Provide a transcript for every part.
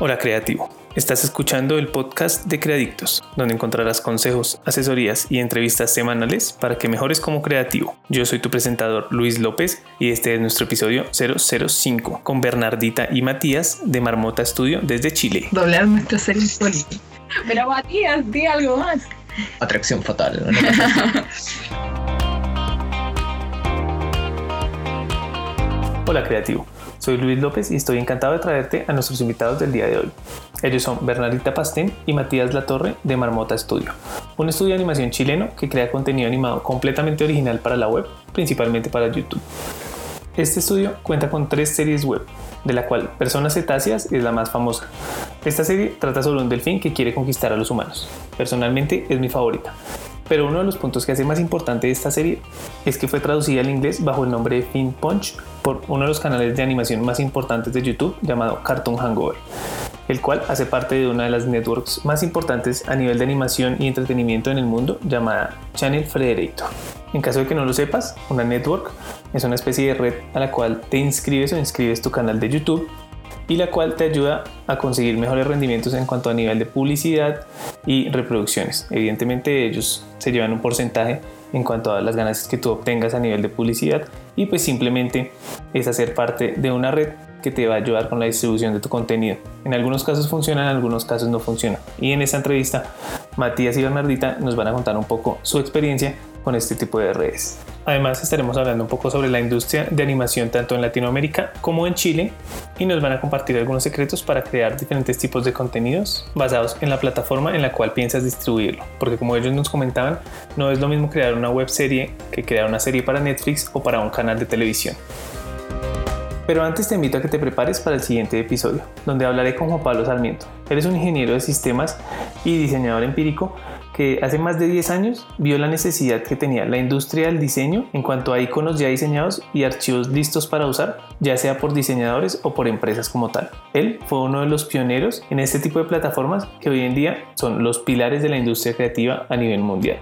Hola creativo, estás escuchando el podcast de Creadictos, donde encontrarás consejos, asesorías y entrevistas semanales para que mejores como creativo. Yo soy tu presentador Luis López y este es nuestro episodio 005 con Bernardita y Matías de Marmota Studio desde Chile. Doblar nuestra serie política. Pero Matías, di algo más. Atracción fatal. ¿no? Hola creativo, soy Luis López y estoy encantado de traerte a nuestros invitados del día de hoy. Ellos son Bernardita Pastén y Matías Latorre de Marmota Studio, un estudio de animación chileno que crea contenido animado completamente original para la web, principalmente para YouTube. Este estudio cuenta con tres series web, de la cual Personas Cetáceas es la más famosa. Esta serie trata sobre un delfín que quiere conquistar a los humanos. Personalmente es mi favorita. Pero uno de los puntos que hace más importante de esta serie es que fue traducida al inglés bajo el nombre de Fin Punch por uno de los canales de animación más importantes de YouTube llamado Cartoon Hangover, el cual hace parte de una de las networks más importantes a nivel de animación y entretenimiento en el mundo llamada Channel Frederator. En caso de que no lo sepas, una network es una especie de red a la cual te inscribes o inscribes tu canal de YouTube y la cual te ayuda a conseguir mejores rendimientos en cuanto a nivel de publicidad y reproducciones. Evidentemente ellos se llevan un porcentaje en cuanto a las ganancias que tú obtengas a nivel de publicidad y pues simplemente es hacer parte de una red que te va a ayudar con la distribución de tu contenido. En algunos casos funciona, en algunos casos no funciona. Y en esta entrevista, Matías y Bernardita nos van a contar un poco su experiencia con este tipo de redes. Además estaremos hablando un poco sobre la industria de animación tanto en Latinoamérica como en Chile y nos van a compartir algunos secretos para crear diferentes tipos de contenidos basados en la plataforma en la cual piensas distribuirlo. Porque como ellos nos comentaban, no es lo mismo crear una web serie que crear una serie para Netflix o para un canal de televisión. Pero antes te invito a que te prepares para el siguiente episodio, donde hablaré con Juan Pablo Sarmiento. Eres un ingeniero de sistemas y diseñador empírico que hace más de 10 años vio la necesidad que tenía la industria del diseño en cuanto a iconos ya diseñados y archivos listos para usar, ya sea por diseñadores o por empresas como tal. Él fue uno de los pioneros en este tipo de plataformas que hoy en día son los pilares de la industria creativa a nivel mundial.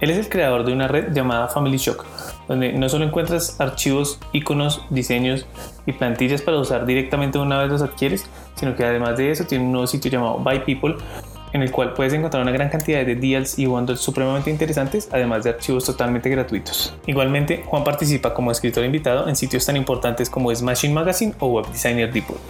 Él es el creador de una red llamada Family Shock, donde no solo encuentras archivos, iconos, diseños y plantillas para usar directamente una vez los adquieres, sino que además de eso tiene un nuevo sitio llamado By People, en el cual puedes encontrar una gran cantidad de deals y bundles supremamente interesantes, además de archivos totalmente gratuitos. Igualmente, Juan participa como escritor invitado en sitios tan importantes como Smashing Magazine o Web Designer Depot.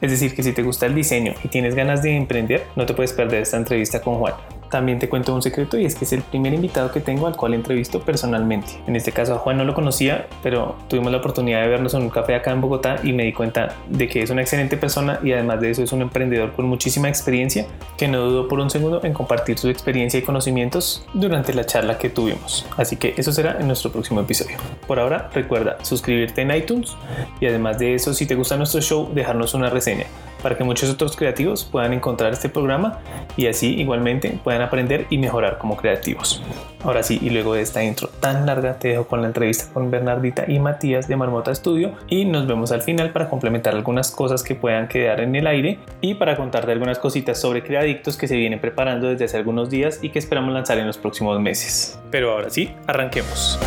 Es decir, que si te gusta el diseño y tienes ganas de emprender, no te puedes perder esta entrevista con Juan. También te cuento un secreto y es que es el primer invitado que tengo al cual entrevisto personalmente. En este caso a Juan no lo conocía, pero tuvimos la oportunidad de vernos en un café acá en Bogotá y me di cuenta de que es una excelente persona y además de eso es un emprendedor con muchísima experiencia que no dudó por un segundo en compartir su experiencia y conocimientos durante la charla que tuvimos. Así que eso será en nuestro próximo episodio. Por ahora recuerda suscribirte en iTunes y además de eso si te gusta nuestro show dejarnos una reseña para que muchos otros creativos puedan encontrar este programa y así igualmente puedan aprender y mejorar como creativos. Ahora sí, y luego de esta intro tan larga, te dejo con la entrevista con Bernardita y Matías de Marmota Studio y nos vemos al final para complementar algunas cosas que puedan quedar en el aire y para contarte algunas cositas sobre Creadictos que se vienen preparando desde hace algunos días y que esperamos lanzar en los próximos meses. Pero ahora sí, arranquemos.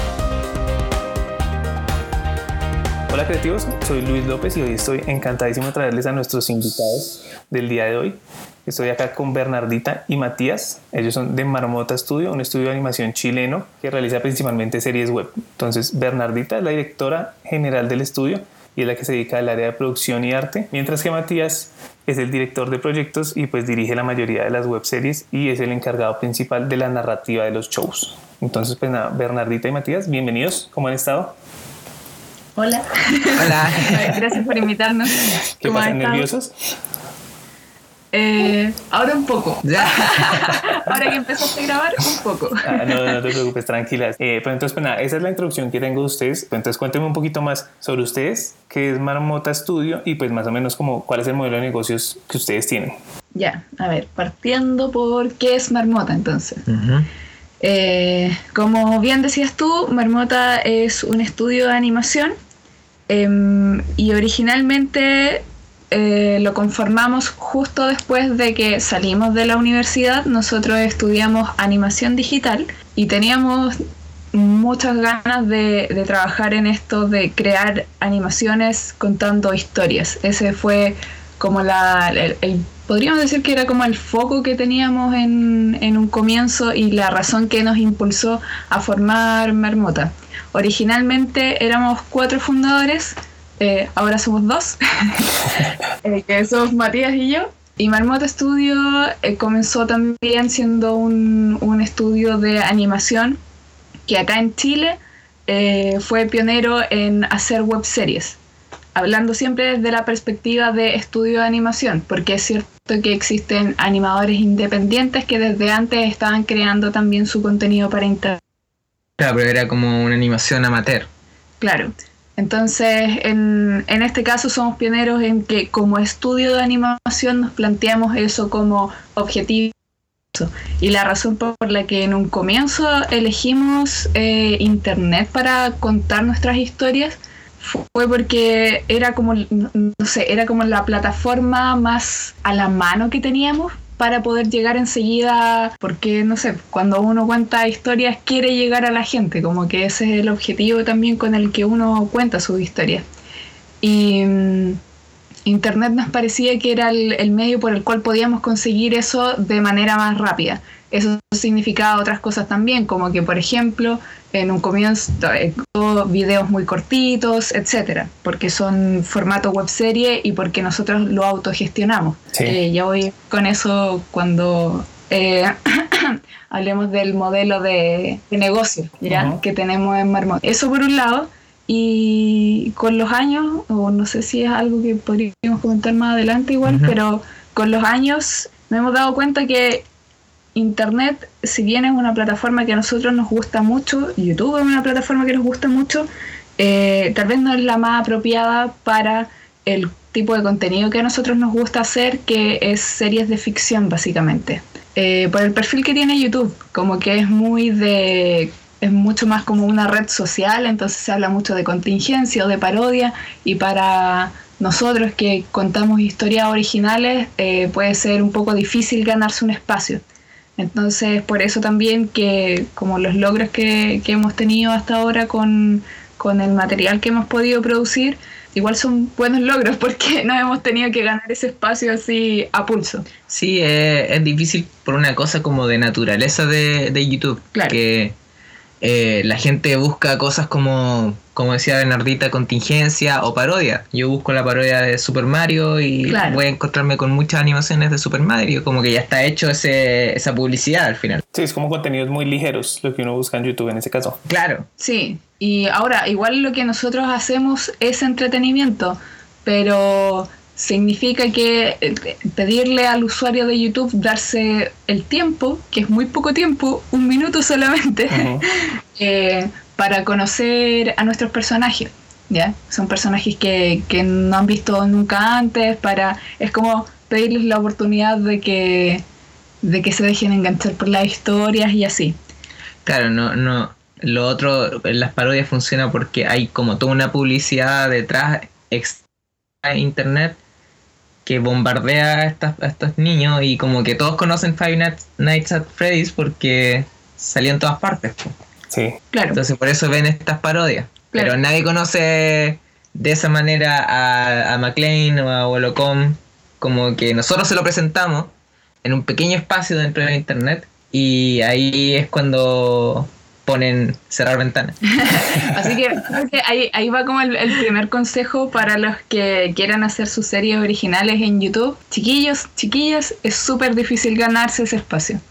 Hola creativos, soy Luis López y hoy estoy encantadísimo de traerles a nuestros invitados del día de hoy. Estoy acá con Bernardita y Matías. Ellos son de Marmota Studio, un estudio de animación chileno que realiza principalmente series web. Entonces, Bernardita es la directora general del estudio y es la que se dedica al área de producción y arte, mientras que Matías es el director de proyectos y pues dirige la mayoría de las web series y es el encargado principal de la narrativa de los shows. Entonces, pues nada, Bernardita y Matías, bienvenidos. ¿Cómo han estado? Hola. Hola. Gracias por invitarnos. ¿Qué ¿Cómo pasa? has estado? ¿Nerviosos? Eh, ahora un poco. Ahora que empezaste a grabar, un poco. Ah, no, no te preocupes, tranquilas. Eh, pero entonces, pues nada, esa es la introducción que tengo de ustedes. Pues entonces, cuéntenme un poquito más sobre ustedes, qué es Marmota Studio y pues más o menos como cuál es el modelo de negocios que ustedes tienen. Ya, a ver, partiendo por qué es Marmota entonces. Eh, como bien decías tú, Marmota es un estudio de animación em, y originalmente eh, lo conformamos justo después de que salimos de la universidad. Nosotros estudiamos animación digital y teníamos muchas ganas de, de trabajar en esto de crear animaciones contando historias. Ese fue como la, el, podríamos decir que era como el foco que teníamos en, en un comienzo y la razón que nos impulsó a formar Marmota. Originalmente éramos cuatro fundadores, eh, ahora somos dos, eh, que somos Matías y yo. Y Marmota Studio eh, comenzó también siendo un, un estudio de animación que acá en Chile eh, fue pionero en hacer web series hablando siempre desde la perspectiva de estudio de animación, porque es cierto que existen animadores independientes que desde antes estaban creando también su contenido para internet. Claro, pero era como una animación amateur. Claro. Entonces, en, en este caso somos pioneros en que como estudio de animación nos planteamos eso como objetivo. Y la razón por la que en un comienzo elegimos eh, Internet para contar nuestras historias fue porque era como, no sé, era como la plataforma más a la mano que teníamos para poder llegar enseguida, porque no sé, cuando uno cuenta historias quiere llegar a la gente, como que ese es el objetivo también con el que uno cuenta sus historias. Y mm, Internet nos parecía que era el, el medio por el cual podíamos conseguir eso de manera más rápida. Eso significaba otras cosas también, como que, por ejemplo, en un comienzo, eh, videos muy cortitos, etcétera, porque son formato web serie y porque nosotros lo autogestionamos. Sí. Eh, ya voy con eso cuando eh, hablemos del modelo de, de negocio que tenemos en Marmot. Eso por un lado. Y con los años, o no sé si es algo que podríamos comentar más adelante igual, pero con los años nos hemos dado cuenta que Internet, si bien es una plataforma que a nosotros nos gusta mucho, YouTube es una plataforma que nos gusta mucho, eh, tal vez no es la más apropiada para el tipo de contenido que a nosotros nos gusta hacer, que es series de ficción básicamente. Eh, por el perfil que tiene YouTube, como que es muy de es mucho más como una red social, entonces se habla mucho de contingencia o de parodia y para nosotros que contamos historias originales eh, puede ser un poco difícil ganarse un espacio. Entonces por eso también que como los logros que, que hemos tenido hasta ahora con, con el material que hemos podido producir, igual son buenos logros porque no hemos tenido que ganar ese espacio así a pulso. Sí, eh, es difícil por una cosa como de naturaleza de, de YouTube. Claro. Que eh, la gente busca cosas como, como decía Bernardita, contingencia o parodia. Yo busco la parodia de Super Mario y Claro. voy a encontrarme con muchas animaciones de Super Mario. Como que ya está hecho ese, esa publicidad al final. Sí, es como contenidos muy ligeros lo que uno busca en YouTube en ese caso. Claro. Sí, y ahora igual lo que nosotros hacemos es entretenimiento, pero significa que eh, pedirle al usuario de YouTube darse el tiempo, que es muy poco tiempo, un minuto solamente, eh, para conocer a nuestros personajes. ¿ya? Son personajes que, que no han visto nunca antes, para es como pedirles la oportunidad de que, de que se dejen enganchar por las historias y así. Claro, no, no. Lo otro, las parodias funciona porque hay como toda una publicidad detrás extra de internet que bombardea a, estas- a estos niños y como que todos conocen Five Nights, Nights at Freddy's porque salió en todas partes. po. Sí. Claro. Entonces por eso ven estas parodias. Claro. Pero nadie conoce de esa manera a, a McLean o a Wolocom como que nosotros se lo presentamos en un pequeño espacio dentro de internet y ahí es cuando ponen cerrar ventanas. Así que que ahí, ahí va como el, el primer consejo para los que quieran hacer sus series originales en YouTube. Chiquillos, chiquillas, es súper difícil ganarse ese espacio.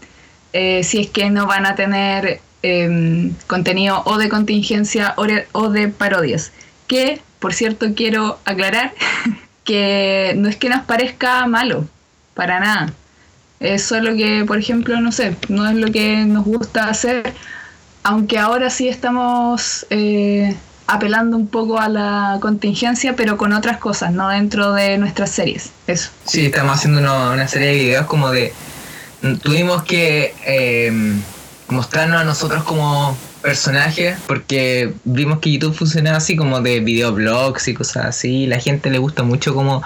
Eh, si es que no van a tener em, contenido o de contingencia o de, o de parodias. Que, por cierto, quiero aclarar que no es que nos parezca malo, para nada. Es solo que, por ejemplo, no sé, no es lo que nos gusta hacer aunque ahora sí estamos eh, apelando un poco a la contingencia, pero con otras cosas, no dentro de nuestras series. Eso. Sí, estamos haciendo una, una serie de videos como de... Tuvimos que eh, mostrarnos a nosotros como personajes porque vimos que YouTube funcionaba así como de videoblogs y cosas así. La gente le gusta mucho como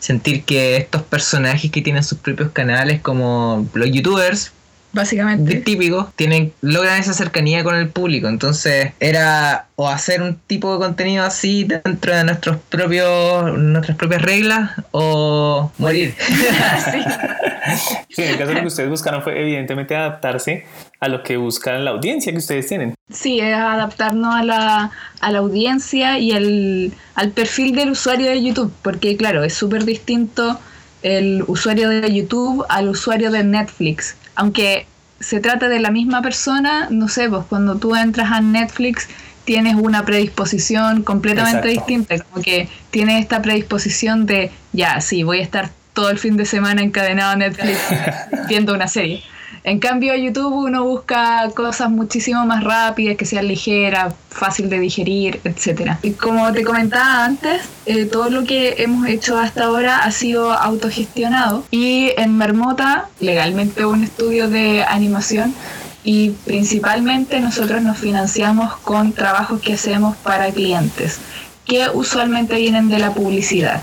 sentir que estos personajes que tienen sus propios canales como los youtubers básicamente. típico, tienen, logran esa cercanía con el público. Entonces, era o hacer un tipo de contenido así dentro de nuestros propios, nuestras propias reglas, o morir. sí. en el caso de lo que ustedes buscaron fue evidentemente adaptarse a lo que busca la audiencia que ustedes tienen. Sí, es adaptarnos a la, a la audiencia y el, al perfil del usuario de YouTube, porque claro, es súper distinto el usuario de YouTube al usuario de Netflix. Aunque se trate de la misma persona, no sé, pues cuando tú entras a Netflix tienes una predisposición completamente distinta, como que tienes esta predisposición de, ya, sí, voy a estar todo el fin de semana encadenado a Netflix viendo una serie. En cambio, YouTube uno busca cosas muchísimo más rápidas, que sean ligeras, fácil de digerir, etc. Y como te comentaba antes, eh, todo lo que hemos hecho hasta ahora ha sido autogestionado. Y en Mermota, legalmente un estudio de animación, y principalmente nosotros nos financiamos con trabajos que hacemos para clientes, que usualmente vienen de la publicidad.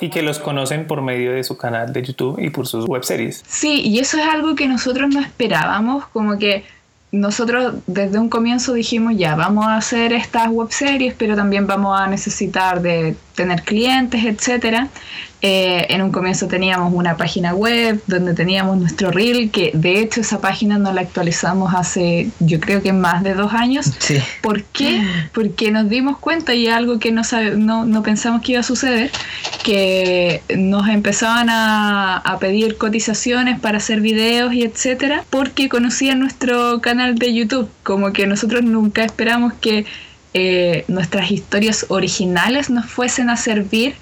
Y que los conocen por medio de su canal de YouTube y por sus webseries. Sí, y eso es algo que nosotros no esperábamos, como que nosotros desde un comienzo dijimos ya, vamos a hacer estas webseries, pero también vamos a necesitar de tener clientes, etcétera. Eh, en un comienzo teníamos una página web donde teníamos nuestro reel, que de hecho esa página no la actualizamos hace yo creo que más de dos años. Sí. ¿Por qué? Porque nos dimos cuenta y algo que no, no, no, pensamos que iba a suceder, que nos empezaban a, a pedir cotizaciones para hacer videos y etcétera, porque conocían nuestro canal de YouTube, como que nosotros nunca esperamos que eh, nuestras historias originales nos fuesen a servir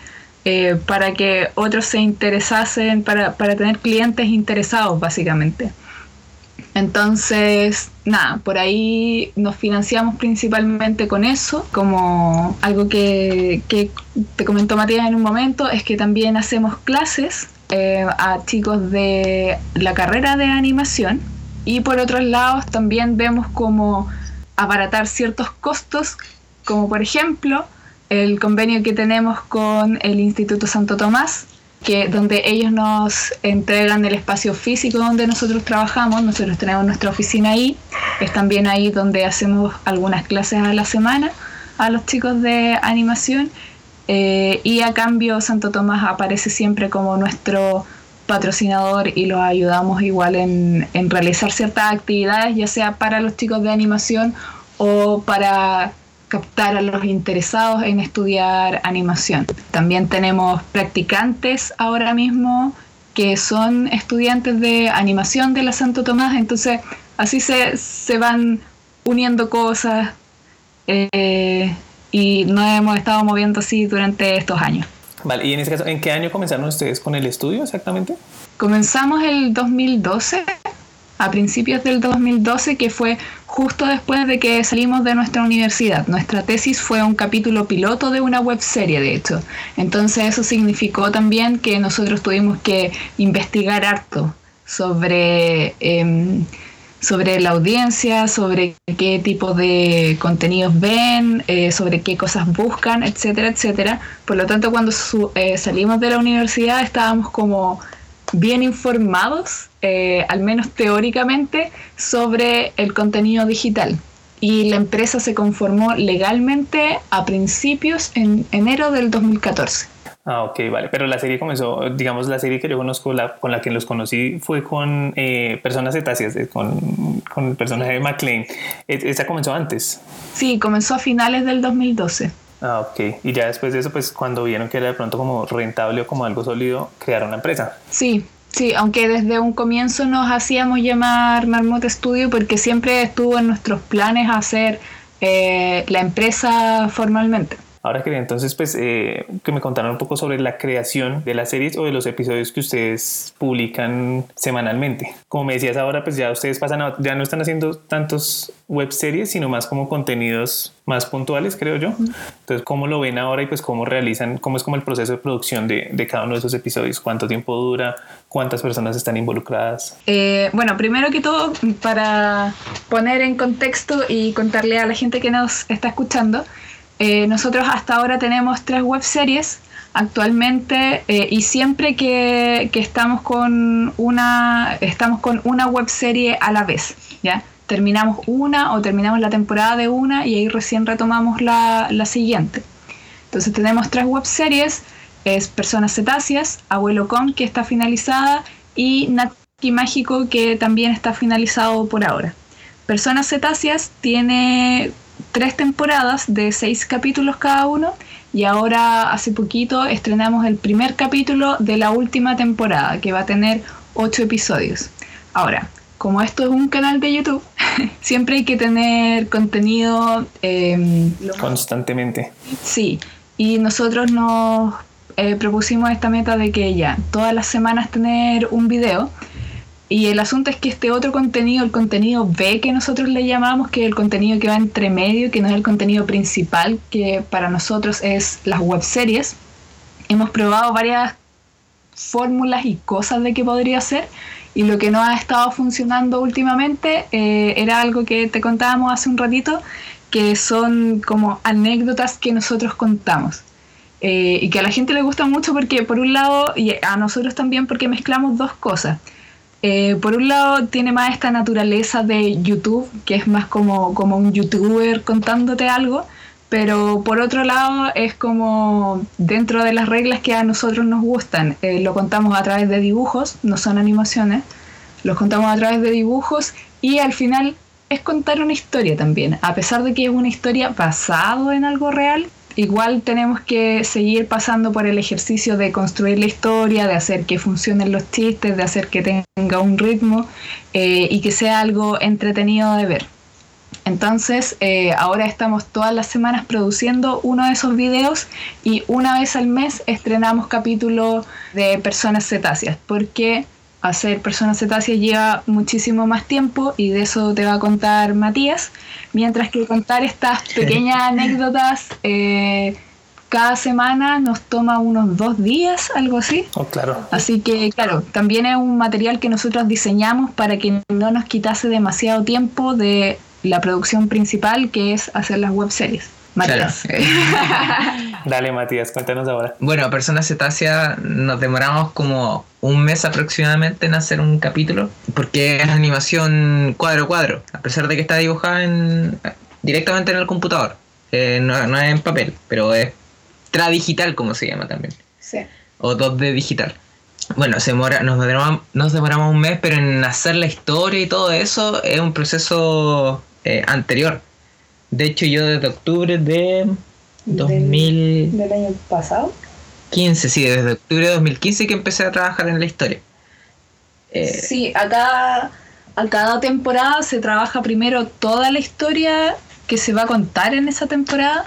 eh, para que otros se interesasen, para, tener clientes interesados básicamente. Entonces, nada, por ahí nos financiamos principalmente con eso, como algo que, te comentó Matías en un momento, es que también hacemos clases eh, a chicos de la carrera de animación y por otros lados también vemos como abaratar ciertos costos, como por ejemplo el convenio que tenemos con el Instituto Santo Tomás, que donde ellos nos entregan el espacio físico donde nosotros trabajamos, nosotros tenemos nuestra oficina ahí, es también ahí donde hacemos algunas clases a la semana a los chicos de animación. Eh, y a cambio Santo Tomás aparece siempre como nuestro patrocinador y los ayudamos igual en, en realizar ciertas actividades, ya sea para los chicos de animación o para captar a los interesados en estudiar animación. También tenemos practicantes ahora mismo que son estudiantes de animación de la Santo Tomás, entonces así se, se van uniendo cosas eh, y nos hemos estado moviendo así durante estos años. Vale, y en caso, ¿en qué año comenzaron ustedes con el estudio exactamente? Comenzamos el 2012 a principios del 2012, que fue justo después de que salimos de nuestra universidad. Nuestra tesis fue un capítulo piloto de una web serie, de hecho. Entonces eso significó también que nosotros tuvimos que investigar harto sobre, em, sobre la audiencia, sobre qué tipo de contenidos ven, eh, sobre qué cosas buscan, etcétera, etcétera. Por lo tanto, cuando eh, salimos de la universidad estábamos como bien informados, eh, al menos teóricamente, sobre el contenido digital. Y la empresa se conformó legalmente a principios en enero del 2014. Ah, ok, vale. Pero la serie comenzó, digamos, la serie que yo conozco, la, con la que los conocí fue con eh, Personas Cetáceas, eh, con, con, el personaje de McLean. ¿Esa comenzó antes? Sí, comenzó a finales del 2012. Ah, ok. Y ya después de eso, pues cuando vieron que era de pronto como rentable o como algo sólido, crearon la empresa. Sí, sí, aunque desde un comienzo nos hacíamos llamar Marmot Studio porque siempre estuvo en nuestros planes hacer eh, la empresa formalmente. Ahora quería entonces pues eh, que me contaran un poco sobre la creación de las series o de los episodios que ustedes publican semanalmente. Como me decías ahora, pues ya ustedes pasan ya no están haciendo tantos web series, sino más como contenidos más puntuales, creo yo. Entonces, ¿cómo lo ven ahora y pues cómo realizan, cómo es como el proceso de producción de, de cada uno de esos episodios? ¿Cuánto tiempo dura? ¿Cuántas personas están involucradas? Eh, bueno, primero que todo, para poner en contexto y contarle a la gente que nos está escuchando, eh, nosotros hasta ahora tenemos tres web series. actualmente eh, y siempre que, estamos con una estamos con una web serie a la vez ya terminamos una o terminamos la temporada de una y ahí recién retomamos la, la siguiente entonces tenemos tres web series es Personas Cetáceas, Abuelo Con que está finalizada y Nati Mágico que también está finalizado por ahora Personas Cetáceas tiene tres temporadas de seis capítulos cada uno y ahora hace poquito estrenamos el primer capítulo de la última temporada que va a tener ocho episodios. Ahora, como esto es un canal de YouTube, siempre hay que tener contenido eh, constantemente. Sí, y nosotros nos eh, propusimos esta meta de que ya todas las semanas tener un video y el asunto es que este otro contenido, el contenido B que nosotros le llamamos, que es el contenido que va entre medio, que no es el contenido principal, que para nosotros es las web series, hemos probado varias fórmulas y cosas de qué podría ser. Y lo que no ha estado funcionando últimamente eh, era algo que te contábamos hace un ratito, que son como anécdotas que nosotros contamos. Eh, y que a la gente le gusta mucho porque por un lado, y a nosotros también porque mezclamos dos cosas. Eh, por un lado tiene más esta naturaleza de YouTube, que es más como, como un youtuber contándote algo, pero por otro lado es como dentro de las reglas que a nosotros nos gustan. Eh, lo contamos a través de dibujos, no son animaciones, los contamos a través de dibujos y al final es contar una historia también, a pesar de que es una historia basada en algo real, igual tenemos que seguir pasando por el ejercicio de construir la historia, de hacer que funcionen los chistes, de hacer que tenga un ritmo eh, y que sea algo entretenido de ver. Entonces, eh, ahora estamos todas las semanas produciendo uno de esos videos y una vez al mes estrenamos capítulo de personas cetáceas, porque hacer personas cetáceas lleva muchísimo más tiempo y de eso te va a contar Matías, mientras que contar estas pequeñas anécdotas eh, cada semana nos toma unos dos días, algo así. Oh, claro. Así que, claro, también es un material que nosotros diseñamos para que no nos quitase demasiado tiempo de la producción principal, que es hacer las web series. Matías. Dale, Matías, cuéntanos ahora. Bueno, Personas Cetácea nos demoramos como un mes aproximadamente en hacer un capítulo, porque es animación cuadro a cuadro, a pesar de que está dibujada en, directamente en el computador. Eh, no, es en papel, pero es tradigital, como se llama también. Sí. O 2D digital. Bueno, se demora, nos, demoramos, nos demoramos un mes, pero en hacer la historia y todo eso es un proceso eh, anterior. De hecho, yo desde octubre de 2000... ¿Del año pasado? 15, sí, desde octubre de 2015 que empecé a trabajar en la historia. Eh, sí, acá a cada temporada se trabaja primero toda la historia que se va a contar en esa temporada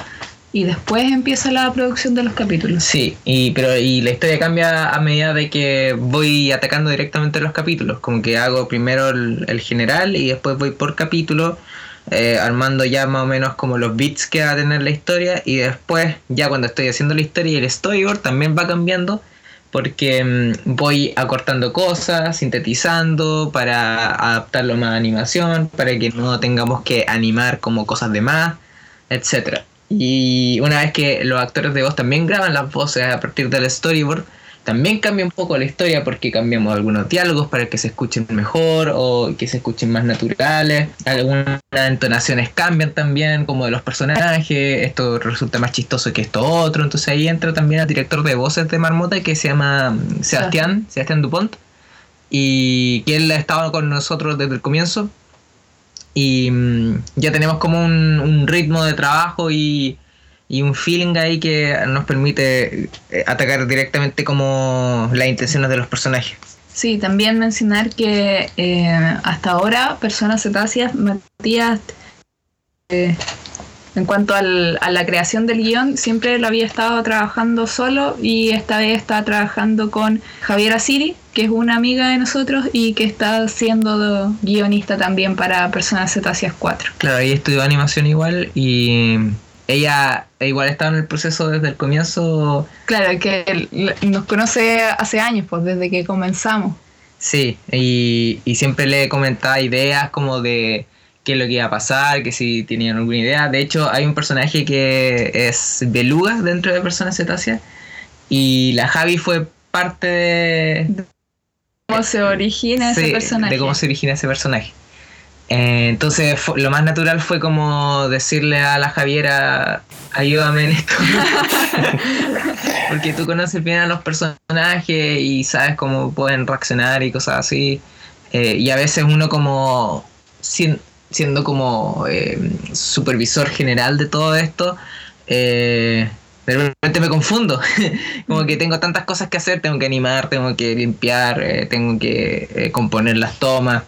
y después empieza la producción de los capítulos. Sí, y pero y la historia cambia a medida de que voy atacando directamente los capítulos, como que hago primero el, el general y después voy por capítulo eh, armando ya más o menos como los bits que va a tener la historia y después ya cuando estoy haciendo la historia y el storyboard también va cambiando porque mm, voy acortando cosas, sintetizando para adaptarlo más a animación, para que no tengamos que animar como cosas de más, etcétera. Y una vez que los actores de voz también graban las voces a partir del storyboard, también cambia un poco la historia porque cambiamos algunos diálogos para que se escuchen mejor o que se escuchen más naturales. Algunas entonaciones cambian también, como de los personajes. Esto resulta más chistoso que esto otro. Entonces ahí entra también el director de voces de Marmota que se llama Sebastián, Sebastián Dupont. Y que él ha estado con nosotros desde el comienzo. Y mm, ya tenemos como un ritmo de trabajo y y un feeling ahí que nos permite eh, atacar directamente como las intenciones de los personajes. Sí, también mencionar que eh, hasta ahora Personas Cetáceas, Matías, eh, en cuanto al, a la creación del guion, siempre lo había estado trabajando solo y esta vez está trabajando con Javier Asiri, que es una amiga de nosotros y que está siendo guionista también para Personas Cetáceas 4. Claro, ahí estudió animación igual y ella igual estaba en el proceso desde el comienzo. Claro, que nos conoce hace años, pues desde que comenzamos. Sí, y, siempre le comentaba ideas como de qué es lo que iba a pasar, que si tenían alguna idea. De hecho, hay un personaje que es Beluga dentro de Personas Cetáceas, Y la Javi fue parte de, ¿Cómo se origina ese personaje? de cómo se origina ese personaje. Eh, entonces fu- lo más natural fue como decirle a la Javiera, ayúdame en esto. Porque tú conoces bien a los personajes y sabes cómo pueden reaccionar y cosas así. Eh, y a veces uno como sien- siendo como eh, supervisor general de todo esto, eh, me confundo. como que tengo tantas cosas que hacer, tengo que animar, tengo que limpiar, tengo que componer las tomas,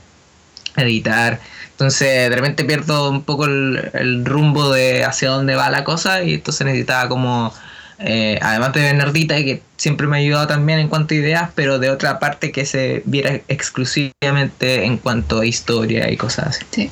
editar. Entonces de repente pierdo un poco el, el rumbo de hacia dónde va la cosa y entonces necesitaba como, eh, además de Bernardita, que siempre me ha ayudado también en cuanto a ideas, pero de otra parte que se viera exclusivamente en cuanto a historia y cosas así. Sí.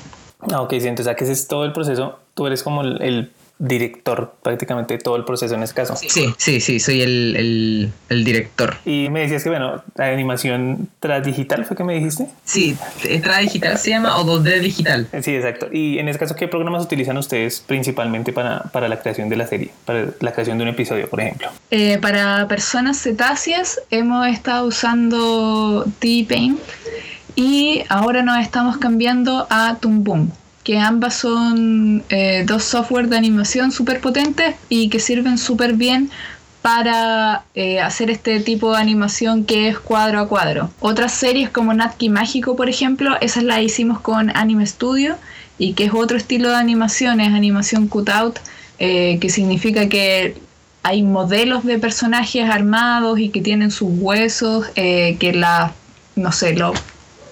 Ah, ok, sí, entonces que ese es todo el proceso. Tú eres como el, el director prácticamente todo el proceso en este caso. Sí, sí, sí, soy el, el, el director. Y me decías que, bueno, la animación tras digital fue que me dijiste. Sí, ¿Estrada digital se llama o 2D digital? Sí, exacto. Y en ese caso, ¿qué programas utilizan ustedes principalmente para, para la creación de la serie? Para la creación de un episodio, por ejemplo. Eh, para personas cetáceas hemos estado usando T-Paint y ahora nos estamos cambiando a Toon Boom, que ambas son eh, dos software de animación súper potentes y que sirven súper bien para eh, hacer este tipo de animación que es cuadro a cuadro. Otras series como Natki Mágico, por ejemplo, esas las hicimos con Anime Studio y que es otro estilo de animación, es animación cutout, eh, que significa que hay modelos de personajes armados y que tienen sus huesos, que la, no sé, los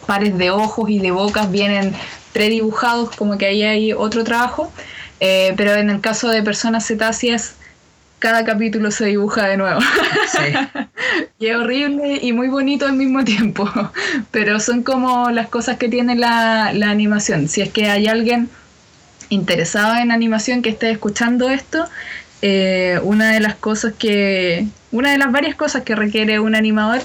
pares de ojos y de bocas vienen predibujados, como que ahí hay otro trabajo. Eh, pero en el caso de personas cetáceas, cada capítulo se dibuja de nuevo. Sí. y es horrible y muy bonito al mismo tiempo. Pero son como las cosas que tiene la, la animación. Si es que hay alguien interesado en animación que esté escuchando esto, eh, una de las cosas que, una de las varias cosas que requiere un animador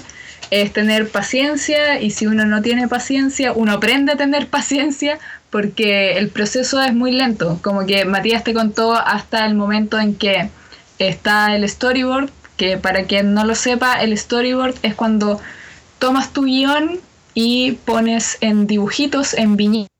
es tener paciencia y si uno no tiene paciencia, uno aprende a tener paciencia porque el proceso es muy lento, como que Matías te contó hasta el momento en que está el storyboard, que para quien no lo sepa, el storyboard es cuando tomas tu guion y pones en dibujitos, en viñetas,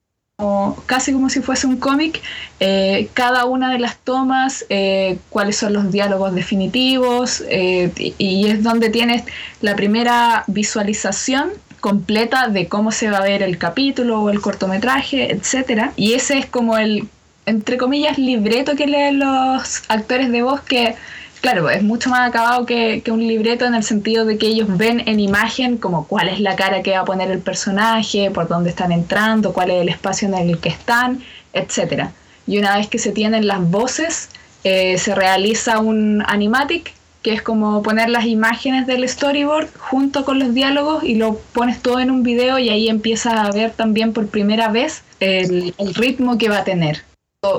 casi como si fuese un cómic, eh, cada una de las tomas, eh, cuáles son los diálogos definitivos, eh, y, es donde tienes la primera visualización completa de cómo se va a ver el capítulo o el cortometraje, etcétera. Y ese es como el, entre comillas, libreto que leen los actores de voz que Claro, es mucho más acabado que, que, un libreto en el sentido de que ellos ven en imagen como cuál es la cara que va a poner el personaje, por dónde están entrando, cuál es el espacio en el que están, etc. Y una vez que se tienen las voces, eh, se realiza un animatic, que es como poner las imágenes del storyboard junto con los diálogos y lo pones todo en un video y ahí empiezas a ver también por primera vez el ritmo que va a tener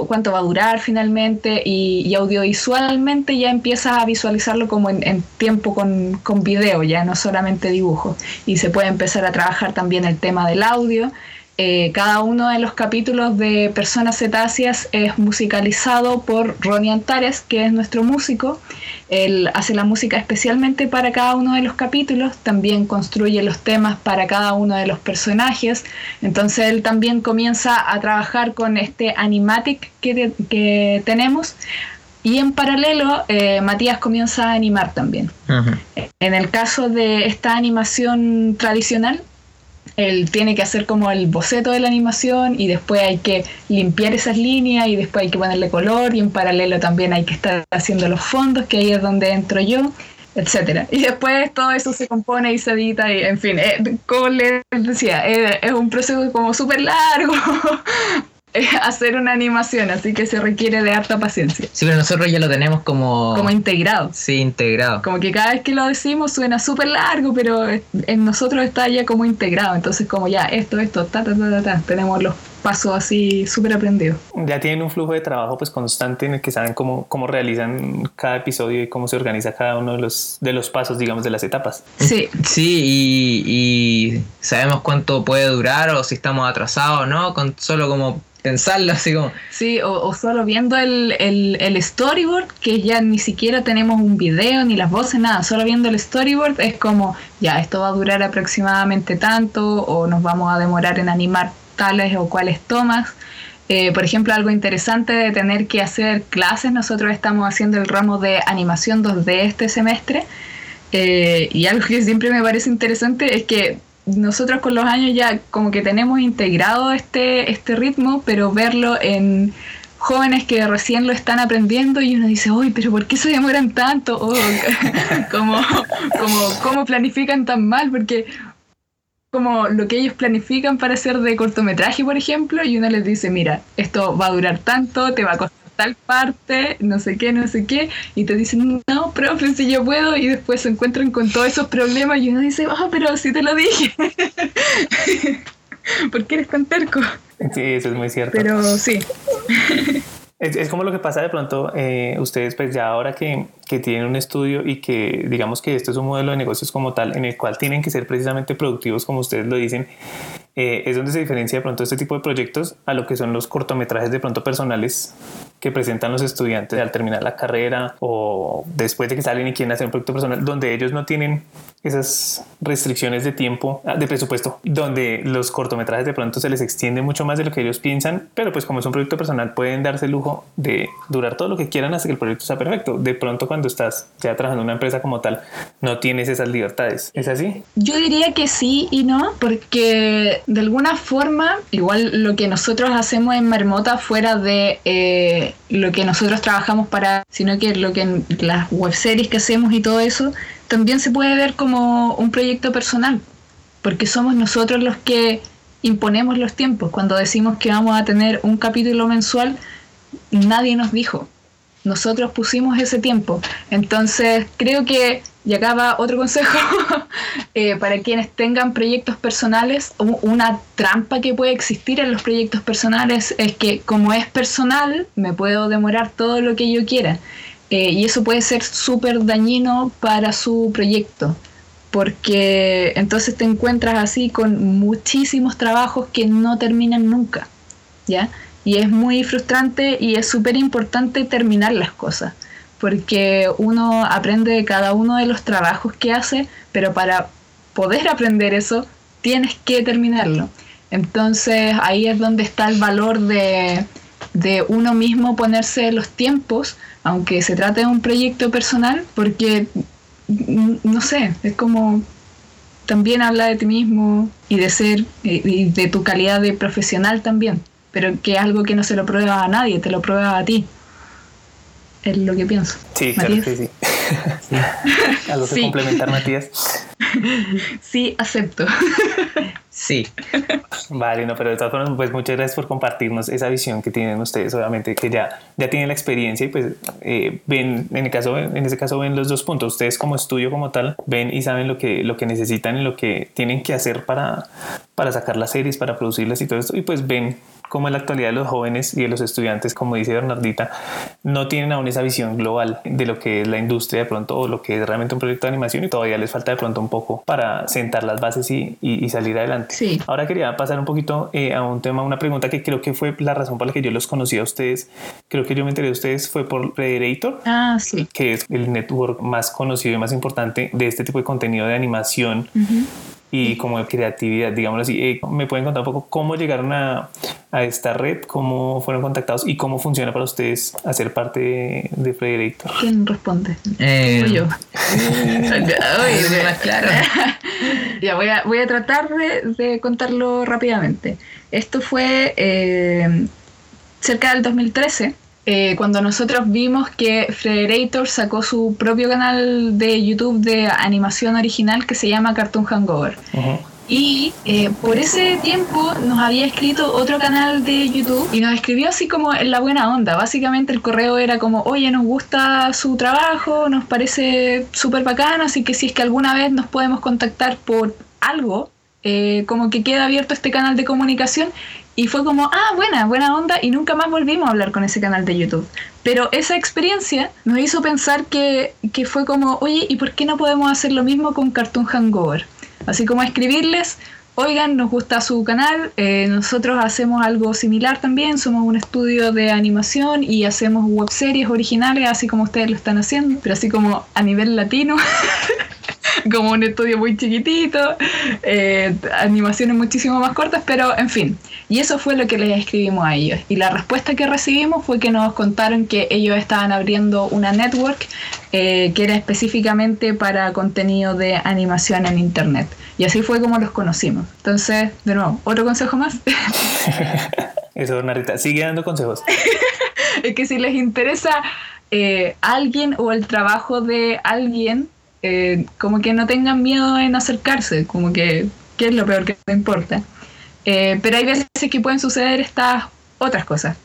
cuánto va a durar finalmente y, y audiovisualmente ya empiezas a visualizarlo como en, en tiempo con, con, video, ya no solamente dibujo. Y se puede empezar a trabajar también el tema del audio. Eh, cada uno de los capítulos de Personas Cetáceas es musicalizado por Ronnie Antares, que es nuestro músico. Él hace la música especialmente para cada uno de los capítulos, también construye los temas para cada uno de los personajes. Entonces él también comienza a trabajar con este animatic que, que tenemos. Y en paralelo, eh, Matías comienza a animar también. Uh -huh. En el caso de esta animación tradicional, él tiene que hacer como el boceto de la animación y después hay que limpiar esas líneas y después hay que ponerle color y en paralelo también hay que estar haciendo los fondos, que ahí es donde entro yo, etcétera. Y después todo eso se compone y se edita y en fin, eh, como les decía, eh, es un proceso como súper largo. hacer una animación, así que se requiere de harta paciencia. Sí, pero nosotros ya lo tenemos como... Como integrado. Sí, integrado. Como que cada vez que lo decimos suena súper largo, pero en nosotros está ya como integrado. Entonces como ya esto, esto, ta, ta, ta, ta, ta. Tenemos los pasos así súper aprendidos. Ya tienen un flujo de trabajo pues constante en el que saben cómo, cómo realizan cada episodio y cómo se organiza cada uno de los, de los pasos, digamos, de las etapas. Sí. Sí, y, y sabemos cuánto puede durar o si estamos atrasados o no, con solo como pensarlo así como. Sí, o, o solo viendo el, el, el, storyboard, que ya ni siquiera tenemos un video, ni las voces, nada, solo viendo el storyboard es como, ya, esto va a durar aproximadamente tanto, o nos vamos a demorar en animar tales o cuales tomas. Eh, por ejemplo, algo interesante de tener que hacer clases, nosotros estamos haciendo el ramo de animación 2D este semestre, eh, y algo que siempre me parece interesante es que nosotros con los años ya como que tenemos integrado este, este ritmo, pero verlo en jóvenes que recién lo están aprendiendo y uno dice, uy, pero ¿por qué se demoran tanto? O como, como, ¿Cómo planifican tan mal? Porque como lo que ellos planifican para hacer de cortometraje, por ejemplo, y uno les dice, mira, esto va a durar tanto, te va a costar tal parte, no sé qué, no sé qué, y te dicen, no, profe, si yo puedo, y después se encuentran con todos esos problemas y uno dice, ah, pero si te lo dije. ¿Por qué eres tan terco? Sí, eso es muy cierto. Pero sí. Es, es, como lo que pasa de pronto, eh, ustedes pues ya ahora que, que, tienen un estudio y que digamos que esto es un modelo de negocios como tal, en el cual tienen que ser precisamente productivos como ustedes lo dicen, eh, es donde se diferencia de pronto este tipo de proyectos a lo que son los cortometrajes de pronto personales que presentan los estudiantes al terminar la carrera o después de que salen y quieren hacer un proyecto personal, donde ellos no tienen esas restricciones de tiempo, ah, de presupuesto, donde los cortometrajes de pronto se les extiende mucho más de lo que ellos piensan, pero pues como es un proyecto personal pueden darse el lujo de durar todo lo que quieran hasta que el proyecto sea perfecto. De pronto cuando estás ya trabajando en una empresa como tal, no tienes esas libertades. ¿Es así? Yo diría que sí y no, porque de alguna forma, igual lo que nosotros hacemos en Marmota fuera de eh, lo que nosotros trabajamos para, sino que lo que las webseries que hacemos y todo eso, también se puede ver como un proyecto personal, porque somos nosotros los que imponemos los tiempos. Cuando decimos que vamos a tener un capítulo mensual, nadie nos dijo. Nosotros pusimos ese tiempo. Entonces, creo que, y acá va otro consejo, eh, para quienes tengan proyectos personales, una trampa que puede existir en los proyectos personales es que como es personal, me puedo demorar todo lo que yo quiera. Eh, y eso puede ser súper dañino para su proyecto, porque entonces te encuentras así con muchísimos trabajos que no terminan nunca, ¿ya? Y es muy frustrante y es súper importante terminar las cosas, porque uno aprende de cada uno de los trabajos que hace, pero para poder aprender eso, tienes que terminarlo. Entonces ahí es donde está el valor de, de uno mismo ponerse los tiempos, aunque se trate de un proyecto personal, porque, no sé, es como también habla de ti mismo y de ser, y de tu calidad de profesional también, pero que es algo que no se lo prueba a nadie, te lo prueba a ti. Es lo que pienso. Sí, claro que sí. ¿Algo que sí. complementar, Matías? Sí, acepto. Sí. Vale, no, pero de todas formas, pues muchas gracias por compartirnos esa visión que tienen ustedes, obviamente que ya, ya tienen la experiencia y pues eh, ven, en, el caso, en ese caso ven los dos puntos, ustedes como estudio como tal, ven y saben lo que, lo que necesitan y lo que tienen que hacer para, para sacar las series, para producirlas y todo esto, y pues ven como en la actualidad de los jóvenes y de los estudiantes, como dice Bernardita, no tienen aún esa visión global de lo que es la industria de pronto o lo que es realmente un proyecto de animación y todavía les falta de pronto un poco para sentar las bases y, y, y salir adelante. Sí. Ahora quería pasar un poquito eh, a un tema, una pregunta que creo que fue la razón por la que yo los conocí a ustedes. Creo que yo me enteré de ustedes fue por Predator, ah, sí. que es el network más conocido y más importante de este tipo de contenido de animación. Uh -huh y como de creatividad, digámoslo así. Eh, ¿Me pueden contar un poco cómo llegaron a, a, esta red, cómo fueron contactados y cómo funciona para ustedes hacer parte de, de Frederator? ¿Quién responde? Eh, yo. Uy, más claro. ya voy a, voy a tratar de, de contarlo rápidamente. Esto fue eh, cerca del 2013 eh, cuando nosotros vimos que Frederator sacó su propio canal de YouTube de animación original que se llama Cartoon Hangover. Uh -huh. Y eh, por ese tiempo nos había escrito otro canal de YouTube y nos escribió así como en la buena onda. Básicamente el correo era como, oye, nos gusta su trabajo, nos parece súper bacano, así que si es que alguna vez nos podemos contactar por algo, eh, como que queda abierto este canal de comunicación y fue como, ah, buena, buena onda, y nunca más volvimos a hablar con ese canal de YouTube. Pero esa experiencia nos hizo pensar que, que fue como, oye, ¿y por qué no podemos hacer lo mismo con Cartoon Hangover? Así como escribirles, oigan, nos gusta su canal, eh, nosotros hacemos algo similar también, somos un estudio de animación y hacemos webseries originales, así como ustedes lo están haciendo, pero así como a nivel latino. como un estudio muy chiquitito, eh, animaciones muchísimo más cortas, pero en fin. Y eso fue lo que les escribimos a ellos. Y la respuesta que recibimos fue que nos contaron que ellos estaban abriendo una network eh, que era específicamente para contenido de animación en Internet. Y así fue como los conocimos. Entonces, de nuevo, otro consejo más. Eso, Narita, sigue dando consejos. es que si les interesa eh, alguien o el trabajo de alguien, eh, como que no tengan miedo en acercarse, como que, que es lo peor que no importa. Eh, pero hay veces que pueden suceder estas otras cosas.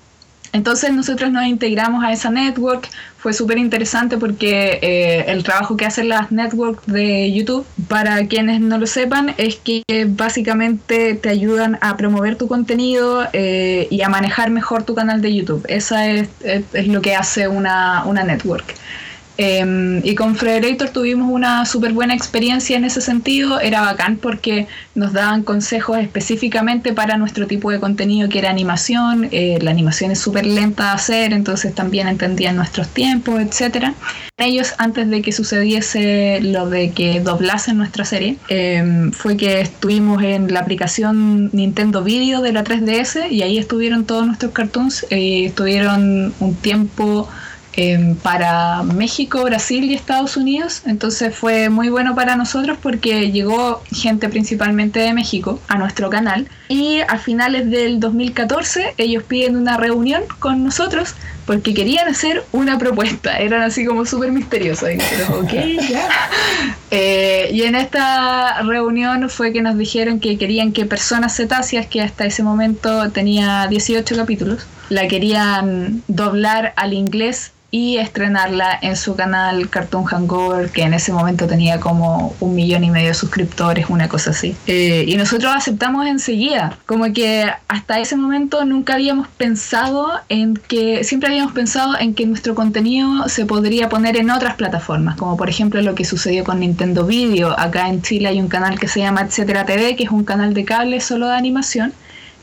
Entonces nosotros nos integramos a esa network, fue súper interesante porque eh, el trabajo que hacen las networks de YouTube, para quienes no lo sepan, es que básicamente te ayudan a promover tu contenido y a manejar mejor tu canal de YouTube. Esa es, es, lo que hace una, una network. Em, y con Frederator tuvimos una súper buena experiencia en ese sentido. Era bacán porque nos daban consejos específicamente para nuestro tipo de contenido que era animación. Eh, la animación es súper lenta de hacer, entonces también entendían nuestros tiempos, etc. Ellos, antes de que sucediese lo de que doblasen nuestra serie, em, fue que estuvimos en la aplicación Nintendo Video de la 3DS y ahí estuvieron todos nuestros cartoons. Eh, estuvieron un tiempo Em, para México, Brasil y Estados Unidos. Entonces fue muy bueno para nosotros porque llegó gente principalmente de México a nuestro canal. Y a finales del 2014 ellos piden una reunión con nosotros porque querían hacer una propuesta. Eran así como súper misteriosos. Y, eh, y en esta reunión fue que nos dijeron que querían que Personas Cetáceas, que hasta ese momento tenía 18 capítulos, la querían doblar al inglés y estrenarla en su canal Cartoon Hangover, que en ese momento tenía como un millón y medio de suscriptores, una cosa así. Eh, y nosotros aceptamos enseguida, como que hasta ese momento nunca habíamos pensado en que, siempre habíamos pensado en que nuestro contenido se podría poner en otras plataformas, como por ejemplo lo que sucedió con Nintendo Video. Acá en Chile hay un canal que se llama Etcétera TV, que es un canal de cable solo de animación.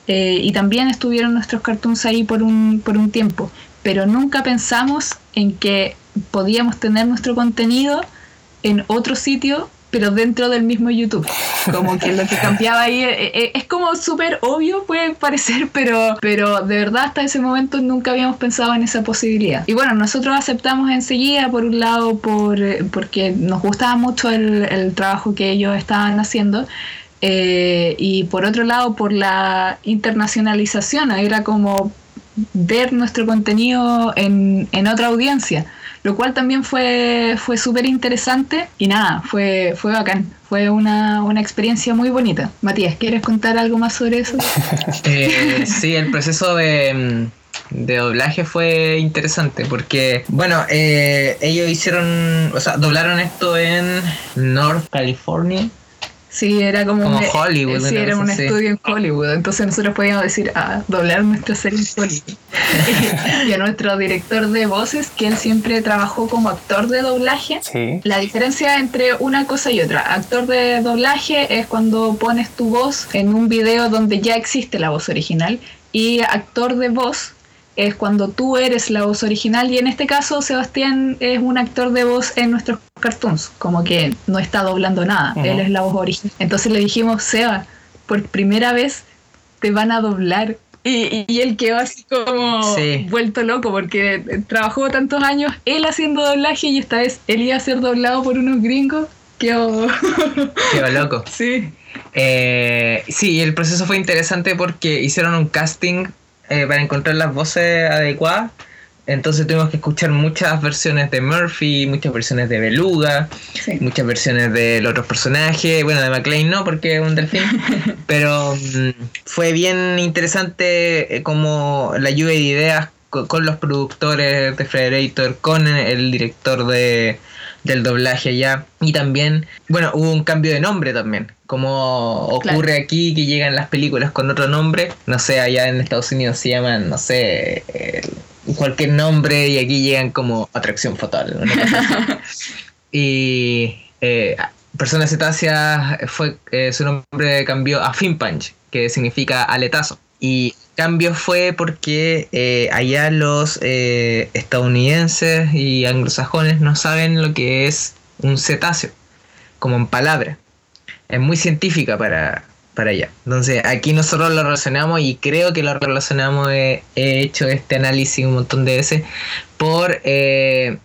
Eh, y también estuvieron nuestros cartoons ahí por un, por un tiempo pero nunca pensamos en que podíamos tener nuestro contenido en otro sitio, pero dentro del mismo YouTube. Como que lo que cambiaba ahí eh, eh, es, como súper obvio, puede parecer, pero, pero de verdad hasta ese momento nunca habíamos pensado en esa posibilidad. Y bueno, nosotros aceptamos enseguida, por un lado, por, eh, porque nos gustaba mucho el, trabajo que ellos estaban haciendo. y por otro lado, por la internacionalización, era como ver nuestro contenido en, otra audiencia, lo cual también fue, fue súper interesante y nada, fue, fue bacán, fue una, experiencia muy bonita. Matías, ¿quieres contar algo más sobre eso? eh, sí, el proceso de, de doblaje fue interesante porque, bueno, eh, ellos hicieron, o sea, doblaron esto en North California Sí, era como, un, Hollywood. Sí, era un estudio en Hollywood. Entonces nosotros podíamos decir, ah, doblar nuestra serie en Hollywood. y a nuestro director de voces, que él siempre trabajó como actor de doblaje. Sí. La diferencia entre una cosa y otra. Actor de doblaje es cuando pones tu voz en un video donde ya existe la voz original. Y actor de voz es cuando tú eres la voz original y en este caso Sebastián es un actor de voz en nuestros cartoons, como que no está doblando nada, él es la voz original. Entonces le dijimos, Seba, por primera vez te van a doblar. Y, y él quedó así como vuelto loco porque trabajó tantos años él haciendo doblaje y esta vez él iba a ser doblado por unos gringos. Quedó, quedó loco. Sí. Eh, sí, el proceso fue interesante porque hicieron un casting eh, para encontrar las voces adecuadas. Entonces tuvimos que escuchar muchas versiones de Murphy, muchas versiones de Beluga, muchas versiones de los otros personajes. Bueno, de McLean no, porque es un delfín. pero mm, fue bien interesante eh, como la lluvia de ideas con, los productores de Frederator, con el director de, del doblaje ya. Y también, bueno, hubo un cambio de nombre también como ocurre aquí que llegan las películas con otro nombre, no sé, allá en Estados Unidos se llaman, no sé, cualquier nombre y aquí llegan como atracción fatal. y eh, Persona Cetácea fue, eh, su nombre cambió a Finpunch, que significa aletazo. Y cambio fue porque eh, allá los eh, estadounidenses y anglosajones no saben lo que es un cetáceo, como en palabra. Es muy científica para, para allá. Entonces aquí nosotros lo relacionamos y creo que lo relacionamos, he, he hecho este análisis un montón de veces, por eh,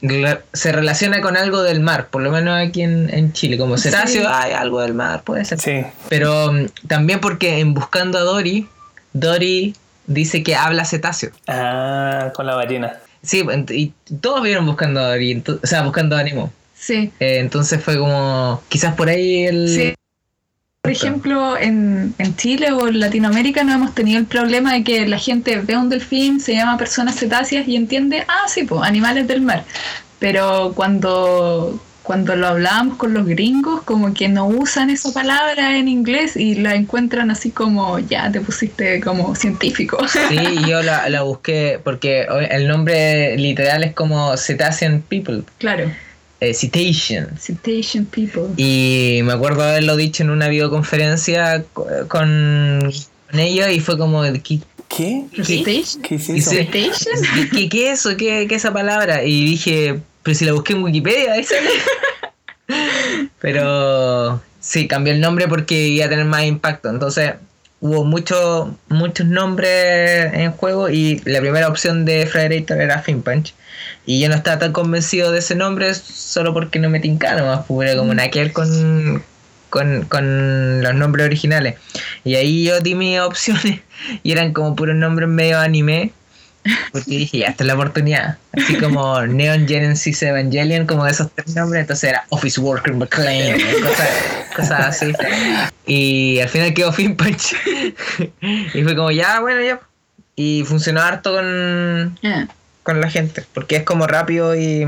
se relaciona con algo del mar, por lo menos aquí en, en Chile, como cetáceo, Sí. hay algo del mar, puede ser. Sí, Pero mm, también porque en Buscando a Dory, Dory dice que habla cetáceo. ah, con la ballena. Sí, y todos vieron Buscando a Dory, o sea, Buscando a Nemo. Sí. Eh, entonces fue como, quizás por ahí el... Sí. Por ejemplo, en, en Chile o en Latinoamérica no hemos tenido el problema de que la gente ve un delfín, se llama personas cetáceas y entiende, ah, sí, pues, animales del mar. Pero cuando, cuando lo hablábamos con los gringos, como que no usan esa palabra en inglés y la encuentran así como, ya te pusiste como científico. Sí, yo la, la busqué porque el nombre literal es como Cetacean People, claro, eh, Cetacean. cetacean people. Y me acuerdo haberlo dicho en una videoconferencia co- con, con ellos y fue como, ¿qué, ¿Qué? ¿Qué qué, qué- qué es eso? ¿Qué, qué es esa palabra? Y dije, pero si la busqué en Wikipedia, ahí sale. Pero sí, cambió el nombre porque iba a tener más impacto. Entonces hubo muchos muchos nombres en juego y la primera opción de Frederator era Finpunch. Y yo no estaba tan convencido de ese nombre solo porque no me tincaba nomás, pues era como nada que ver con, con, con los nombres originales. Y ahí yo di mis opciones y eran como puros nombres medio anime. Porque dije, ya, esta es la oportunidad. Así como Neon Genesis Evangelion, como de esos tres nombres. Entonces era Office Worker McLean, cosas, cosas así. Y al final quedó Finpunch. y fue como, ya, bueno, ya. Y funcionó harto con, Ah. con la gente. Porque es como rápido y,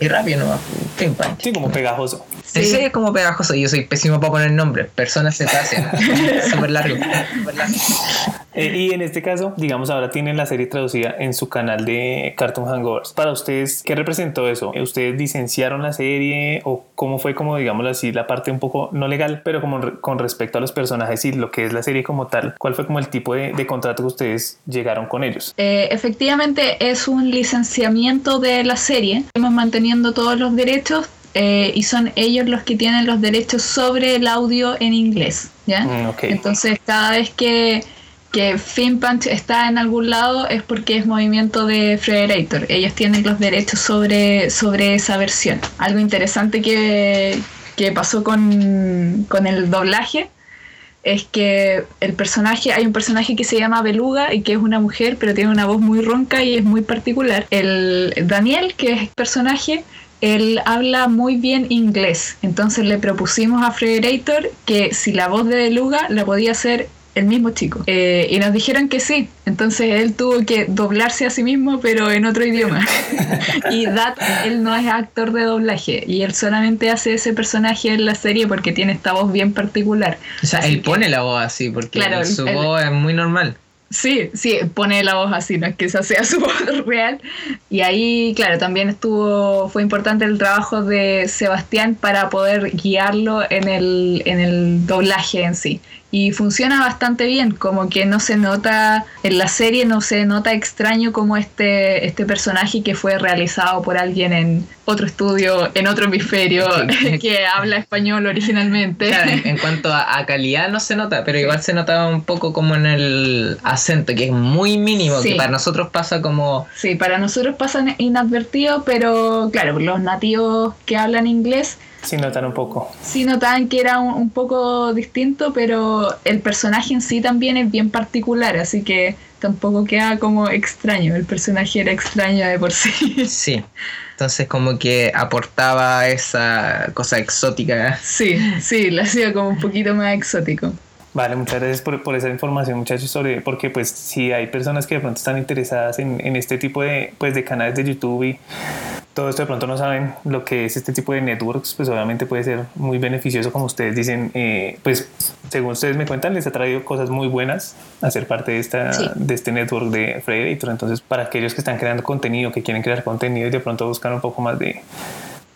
y rápido, ¿no? Finpunch. Sí, como pegajoso. Sí. Sí. es como pegajoso. y Yo soy pésimo para poner nombres. Personas cetáceas. Súper largo. Súper largo. Eh, y en este caso, digamos, ahora tienen la serie traducida en su canal de Cartoon Hangovers. Para ustedes, ¿qué representó eso? ¿Ustedes licenciaron la serie o cómo fue, como digámoslo así, la parte un poco no legal, pero como re- con respecto a los personajes y lo que es la serie como tal? ¿Cuál fue como el tipo de, de contrato que ustedes llegaron con ellos? Eh, efectivamente es un licenciamiento de la serie. Estamos manteniendo todos los derechos eh, y son ellos los que tienen los derechos sobre el audio en inglés. ¿ya? Mm. Entonces cada vez que, que Finpunch está en algún lado es porque es movimiento de Frederator. Ellos tienen los derechos sobre, sobre esa versión. Algo interesante que, que pasó con, con el doblaje es que el personaje, hay un personaje que se llama Beluga y que es una mujer, pero tiene una voz muy ronca y es muy particular. El Daniel, que es el personaje, él habla muy bien inglés. Entonces le propusimos a Frederator que si la voz de Beluga la podía hacer el mismo chico. Eh, y nos dijeron que sí. Entonces él tuvo que doblarse a sí mismo, pero en otro idioma. y Dat, él no es actor de doblaje. Y él solamente hace ese personaje en la serie porque tiene esta voz bien particular. O sea, Así él que- pone la voz así, porque Claro, su él- voz es muy normal. Sí, sí, pone la voz así, no es que esa sea su voz real. Y ahí, claro, también estuvo, fue importante el trabajo de Sebastián para poder guiarlo en el, en el doblaje en sí. Y funciona bastante bien, como que no se nota, en la serie no se nota extraño como este, este personaje que fue realizado por alguien en otro estudio, en otro hemisferio, que habla español originalmente. Claro, en, cuanto a, a calidad no se nota, pero igual se notaba un poco como en el acento, que es muy mínimo, Sí. que para nosotros pasa como... Sí, para nosotros pasan inadvertido, pero claro, los nativos que hablan inglés Sí, notan un poco. sí notaban que era un, un poco distinto, pero el personaje en sí también es bien particular, así que tampoco queda como extraño. El personaje era extraño de por sí. Sí, entonces como que aportaba esa cosa exótica. Sí, sí, lo hacía como un poquito más exótico. Vale, muchas gracias por, por esa información, muchachos, sobre porque pues si hay personas que de pronto están interesadas en, en este tipo de, pues, de canales de YouTube y todo esto de pronto no saben lo que es este tipo de networks, pues obviamente puede ser muy beneficioso, como ustedes dicen, eh, pues según ustedes me cuentan, les ha traído cosas muy buenas hacer parte de, esta, Sí. de este network de Frederator. Entonces, para aquellos que están creando contenido, que quieren crear contenido y de pronto buscan un poco más de,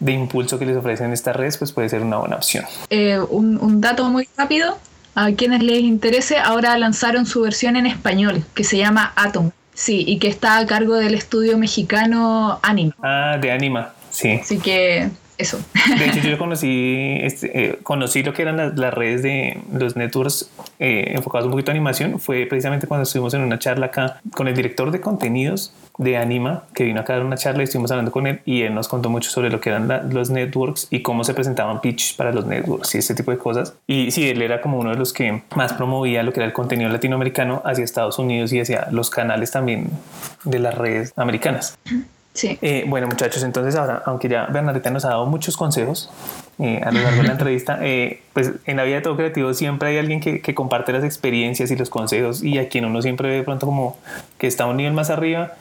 de impulso que les ofrecen estas redes, pues puede ser una buena opción. Eh, un, un dato muy rápido, a quienes les interese, ahora lanzaron su versión en español, que se llama Atom. Sí, y que está a cargo del estudio mexicano Anima. Ah, de Anima, sí. Así que eso. De hecho, yo conocí, este, eh, conocí lo que eran las, las redes de los networks eh, enfocados un poquito a animación. Fue precisamente cuando estuvimos en una charla acá con el director de contenidos de Anima, que vino acá a dar una charla y estuvimos hablando con él y él nos contó mucho sobre lo que eran la- los networks y cómo se presentaban pitch para los networks y ese tipo de cosas. Y sí, él era como uno de los que más promovía lo que era el contenido latinoamericano hacia Estados Unidos y hacia los canales también de las redes americanas. Sí. Eh, bueno, muchachos, entonces ahora, aunque ya Bernadetta nos ha dado muchos consejos eh, a lo largo de la entrevista, eh, pues en la vida de todo creativo siempre hay alguien que, que comparte las experiencias y los consejos y a quien uno siempre ve de pronto como que está a un nivel más arriba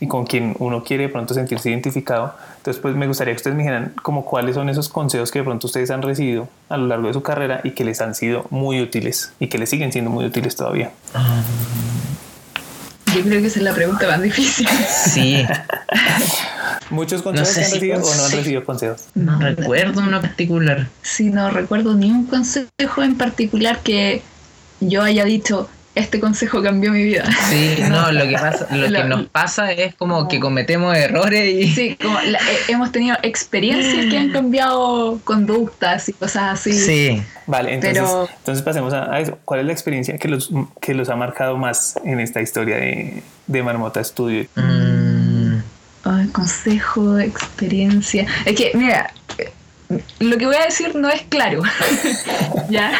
y con quien uno quiere de pronto sentirse identificado. Entonces, pues me gustaría que ustedes me dijeran como cuáles son esos consejos que de pronto ustedes han recibido a lo largo de su carrera y que les han sido muy útiles y que les siguen siendo muy útiles todavía. Yo creo que esa es la pregunta más difícil. Sí, ¿Muchos consejos sé que han si recibido o no han recibido consejos? no recuerdo uno particular. Sí, no recuerdo ni un consejo en particular que yo haya dicho, este consejo cambió mi vida. Sí, no, lo que pasa, lo que nos pasa es como que cometemos errores y Sí, como la- eh, hemos tenido experiencias que han cambiado conductas y cosas así. sí. Vale, entonces, Pero- entonces pasemos a, a eso. ¿Cuál es la experiencia que los, que los ha marcado más en esta historia de, de Marmota Studio? Mm, Ay, consejo, experiencia. Es que, mira, lo que voy a decir no es claro, ¿ya?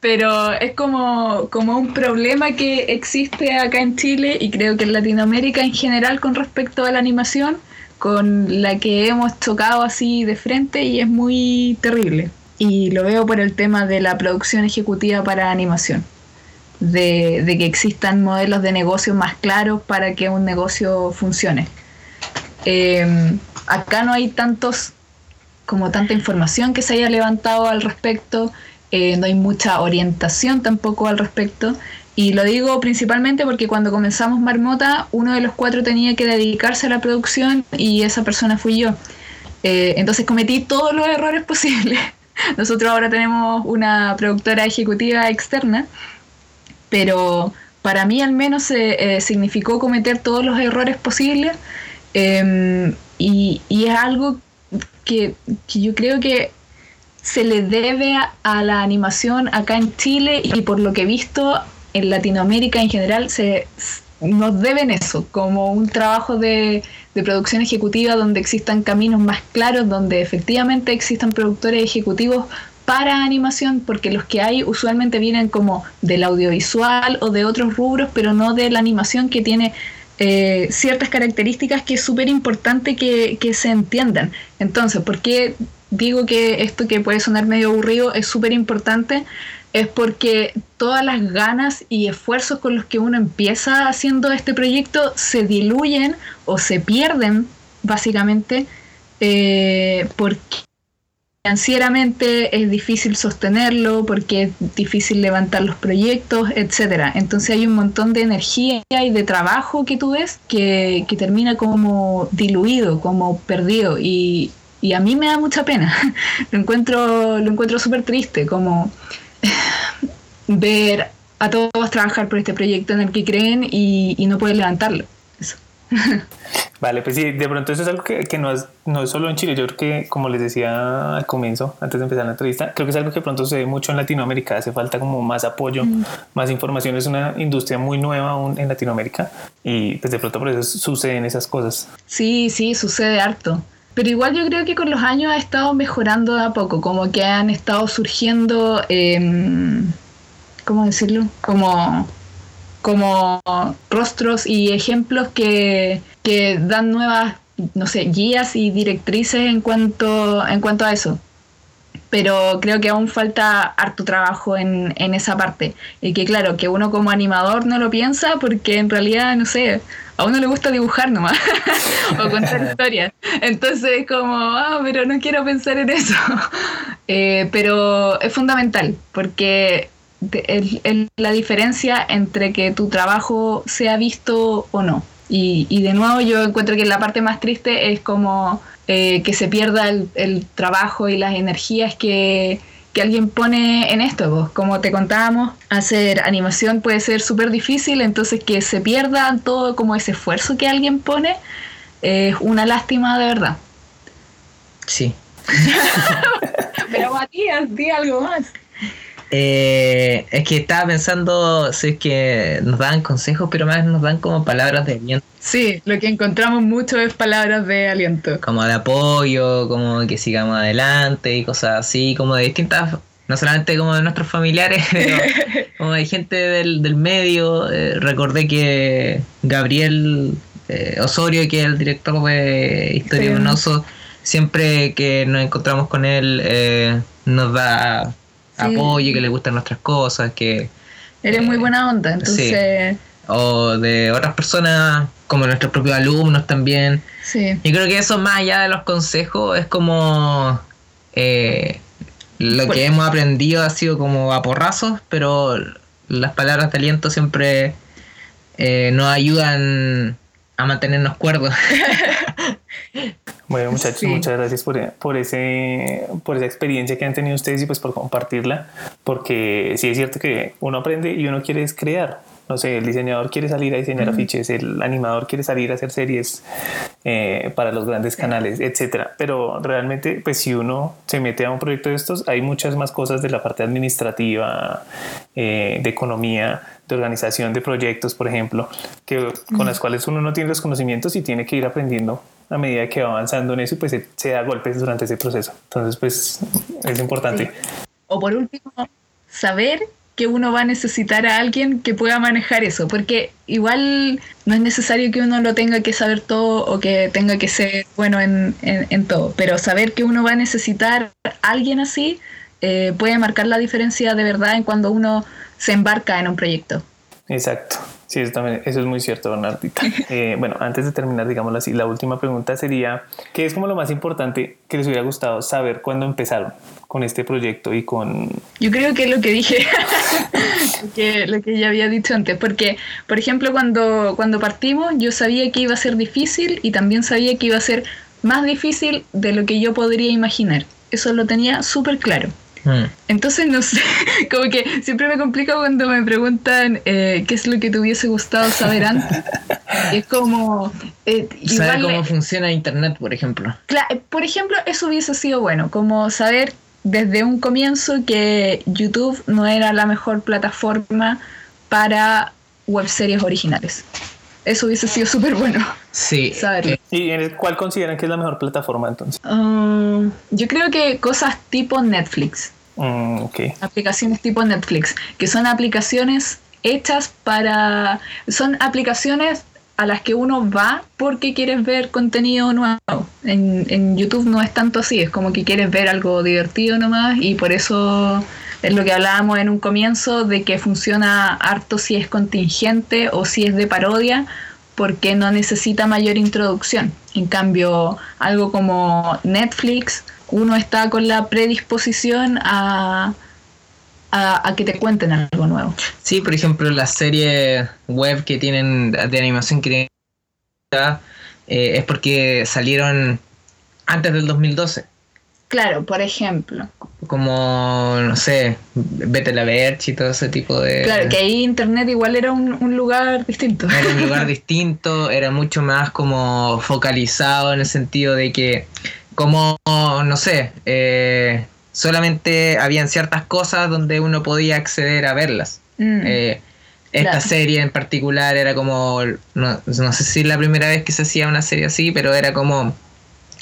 Pero es como, como un problema que existe acá en Chile y creo que en Latinoamérica en general con respecto a la animación, con la que hemos chocado así de frente y es muy terrible. Y lo veo por el tema de la producción ejecutiva para animación. De, de que existan modelos de negocio más claros para que un negocio funcione. Eh, acá no hay tantos, como tanta información que se haya levantado al respecto, eh, no hay mucha orientación tampoco al respecto. Y lo digo principalmente porque cuando comenzamos Marmota, uno de los cuatro tenía que dedicarse a la producción y esa persona fui yo. Eh, entonces cometí todos los errores posibles. Nosotros ahora tenemos una productora ejecutiva externa, pero para mí al menos eh, significó cometer todos los errores posibles eh, y, es algo que yo creo que se le debe a, la animación acá en Chile y por lo que he visto en Latinoamérica en general se nos deben eso, como un trabajo de, de producción ejecutiva donde existan caminos más claros, donde efectivamente existan productores ejecutivos para animación, porque los que hay usualmente vienen como del audiovisual o de otros rubros, pero no de la animación que tiene eh, ciertas características que es súper importante que, que se entiendan. Entonces, ¿por qué digo que esto que puede sonar medio aburrido es súper importante? Es porque todas las ganas y esfuerzos con los que uno empieza haciendo este proyecto se diluyen o se pierden, básicamente, eh, porque financieramente es difícil sostenerlo, porque es difícil levantar los proyectos, etcétera. Entonces hay un montón de energía y de trabajo que tú ves que, que termina como diluido, como perdido. Y, y a mí me da mucha pena. lo encuentro, lo encuentro súper triste, como ver a todos trabajar por este proyecto en el que creen y, y no poder levantarlo. Eso. Vale, pues sí, de pronto eso es algo que, que no, es, no es solo en Chile. Yo creo que, como les decía al comienzo, antes de empezar la entrevista, creo que es algo que pronto se ve mucho en Latinoamérica. Hace falta como más apoyo, más información. Es una industria muy nueva aún en Latinoamérica y pues de pronto por eso suceden esas cosas. Sí, sí, sucede harto. Pero igual yo creo que con los años ha estado mejorando de a poco, como que han estado surgiendo, eh, ¿cómo decirlo? Como, como rostros y ejemplos que, que dan nuevas, no sé, guías y directrices en cuanto, en cuanto a eso. Pero creo que aún falta harto trabajo en, en esa parte. Y que claro, que uno como animador no lo piensa porque en realidad, no sé, a uno le gusta dibujar nomás o contar historias. Entonces es como, ah, pero no quiero pensar en eso. Eh, pero es fundamental porque es, es la diferencia entre que tu trabajo sea visto o no. Y, y de nuevo yo encuentro que la parte más triste es como eh, que se pierda el, el trabajo y las energías que, que alguien pone en esto. Pues. Como te contábamos, hacer animación puede ser súper difícil, entonces que se pierda todo como ese esfuerzo que alguien pone es una lástima de verdad. Sí. Pero Matías, di algo más. Eh, es que estaba pensando si es que nos dan consejos, pero más nos dan como palabras de aliento. Sí, lo que encontramos mucho es palabras de aliento. Como de apoyo, como que sigamos adelante y cosas así, como de distintas, no solamente como de nuestros familiares, pero como de gente del, del medio. Eh, recordé que Gabriel eh, Osorio, que es el director de Historia Sí. de un oso, siempre que nos encontramos con él eh, nos da Sí. apoyo, que le gustan nuestras cosas, que Eres muy buena onda, entonces o de otras personas como nuestros propios alumnos también. sí. Yo creo que eso más allá de los consejos es como eh, lo que hemos aprendido ha sido como a porrazos, pero las palabras de aliento siempre eh, nos ayudan a mantenernos cuerdos. Bueno, muchachos, Sí. muchas gracias por, por, ese, por esa experiencia que han tenido ustedes y pues por compartirla, porque sí es cierto que uno aprende y uno quiere es crear. No sé, el diseñador quiere salir a diseñar afiches, el animador quiere salir a hacer series eh, para los grandes canales, etcétera. Pero realmente, pues si uno se mete a un proyecto de estos, hay muchas más cosas de la parte administrativa, eh, de economía, de organización de proyectos, por ejemplo, que, con las cuales uno no tiene los conocimientos y tiene que ir aprendiendo a medida que va avanzando en eso pues se, se da golpes durante ese proceso. Entonces, pues es importante. O por último, saber que uno va a necesitar a alguien que pueda manejar eso, porque igual no es necesario que uno lo tenga que saber todo o que tenga que ser bueno en, en- en todo, pero saber que uno va a necesitar a alguien así eh, puede marcar la diferencia de verdad en cuando uno se embarca en un proyecto. Exacto. Sí, eso, también, eso es muy cierto, Bernardita. Eh, bueno, antes de terminar, digámoslo así, la última pregunta sería, ¿qué es como lo más importante que les hubiera gustado saber cuando empezaron con este proyecto y con... Yo creo que es lo que dije, lo que, lo que ya había dicho antes, porque, por ejemplo, cuando, cuando partimos, yo sabía que iba a ser difícil y también sabía que iba a ser más difícil de lo que yo podría imaginar. Eso lo tenía súper claro. Mm. Entonces, no sé, como que siempre me complica cuando me preguntan eh, qué es lo que te hubiese gustado saber antes. Es como... eh, Saber cómo funciona Internet, por ejemplo. Cla- por ejemplo, eso hubiese sido bueno, como saber desde un comienzo que YouTube no era la mejor plataforma para webseries originales. Eso hubiese sido súper bueno Sí. saberlo. ¿Y en el cuál consideran que es la mejor plataforma entonces? Um, yo creo que cosas tipo Netflix, Mm, ok. aplicaciones tipo Netflix, que son aplicaciones hechas para... Son aplicaciones a las que uno va porque quieres ver contenido nuevo. En, en YouTube no es tanto así, es como que quieres ver algo divertido nomás y por eso es lo que hablábamos en un comienzo de que funciona harto si es contingente o si es de parodia porque no necesita mayor introducción. En cambio, algo como Netflix, uno está con la predisposición a, a, que te cuenten algo nuevo. Sí, por ejemplo, las series web que tienen de animación que eh, es porque salieron antes del 2012. Claro, por ejemplo. Como, no sé, Vete la Verge y todo ese tipo de... Claro, que ahí Internet igual era un, un lugar distinto. Era un lugar distinto, era mucho más como focalizado en el sentido de que, como, no sé, eh, solamente habían ciertas cosas donde uno podía acceder a verlas. Mm, Eh, esta Claro. serie en particular era como, no, no sé si es la primera vez que se hacía una serie así, pero era como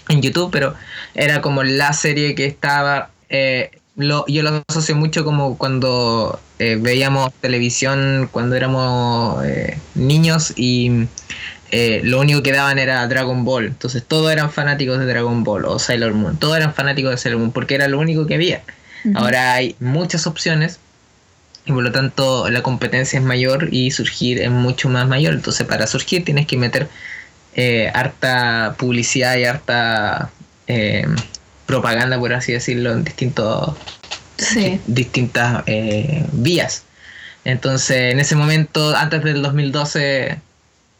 en YouTube, pero era como la serie que estaba, eh, lo, yo lo asocio mucho como cuando eh, veíamos televisión cuando éramos eh, niños y eh, lo único que daban era Dragon Ball, entonces todos eran fanáticos de Dragon Ball o Sailor Moon, todos eran fanáticos de Sailor Moon porque era lo único que había. Ahora hay muchas opciones y por lo tanto la competencia es mayor y surgir es mucho más mayor. Entonces para surgir tienes que meter eh, harta publicidad y harta eh, propaganda, por así decirlo, en distintos, Sí. distintas eh, vías. Entonces en ese momento, antes del 2012,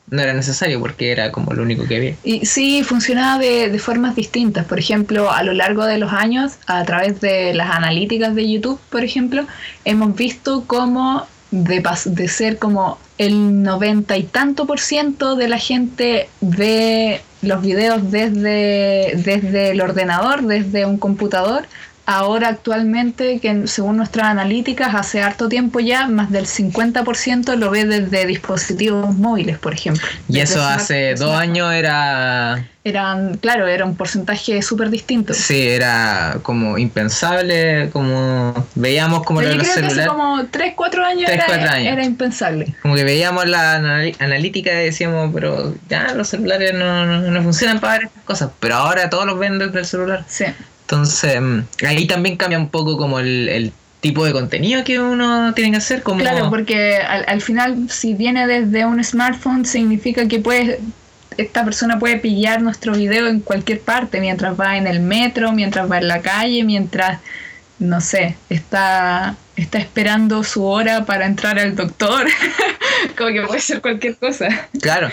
no era necesario porque era como lo único que había. Y sí, funcionaba de, de formas distintas. Por ejemplo, a lo largo de los años, a través de las analíticas de YouTube, por ejemplo, hemos visto cómo de, de ser como el noventa y tanto por ciento de la gente ve los videos desde, desde el ordenador, desde un computador. Ahora actualmente, que según nuestras analíticas, hace harto tiempo ya, más del 50% lo ve desde dispositivos móviles, por ejemplo. Y eso hace dos años era. Eran, claro, era un porcentaje súper distinto. Sí, era como impensable, como veíamos como lo Pero de yo los creo que hace celulares. como 3, 4 años, Tres, era, cuatro años. era impensable. Como que veíamos la analítica y decíamos, pero ya los celulares no, no, no funcionan para ver estas cosas. Pero ahora todos los ven desde el celular. Sí. Entonces, mm, ahí también cambia un poco como el, el tipo de contenido que uno tiene que hacer. Como, Claro, porque al, al final, si viene desde un smartphone, significa que puede, esta persona puede pillar nuestro video en cualquier parte, mientras va en el metro, mientras va en la calle, mientras, no sé, está, está esperando su hora para entrar al doctor. Como que puede ser cualquier cosa. Claro.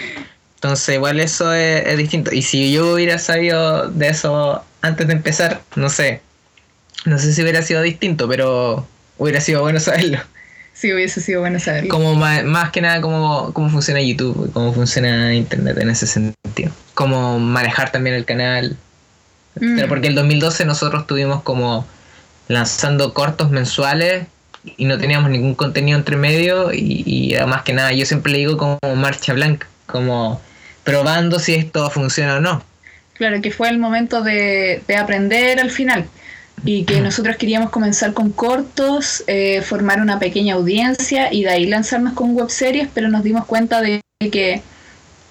Entonces, igual eso es, es distinto. Y si yo hubiera sabido de eso antes de empezar, no sé. No sé si hubiera sido distinto, pero hubiera sido bueno saberlo. Sí, hubiese sido bueno saberlo. Como más, más que nada cómo, cómo funciona YouTube, cómo funciona Internet en ese sentido. Cómo manejar también el canal. Mm. Pero porque el 2012 nosotros estuvimos como lanzando cortos mensuales y no teníamos ningún contenido entre medio y, y más que nada yo siempre le digo como marcha blanca, como probando si esto funciona o no. Claro, que fue el momento de, de aprender al final. Y que nosotros queríamos comenzar con cortos, eh, formar una pequeña audiencia y de ahí lanzarnos con webseries, pero nos dimos cuenta de que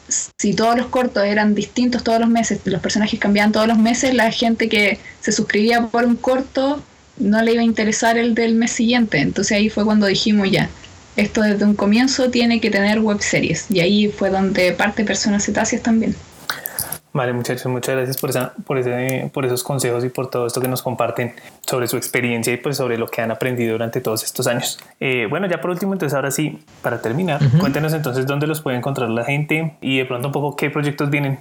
si todos los cortos eran distintos todos los meses, los personajes cambiaban todos los meses, la gente que se suscribía por un corto no le iba a interesar el del mes siguiente. Entonces ahí fue cuando dijimos ya, esto desde un comienzo tiene que tener webseries. Y ahí fue donde parte Personas Cetáceas también. Vale, muchachos, muchas gracias por, esa, por, ese, por esos consejos y por todo esto que nos comparten sobre su experiencia y pues sobre lo que han aprendido durante todos estos años. Eh, bueno, ya por último, entonces ahora sí, para terminar, cuéntenos entonces dónde los puede encontrar la gente y de pronto un poco qué proyectos vienen.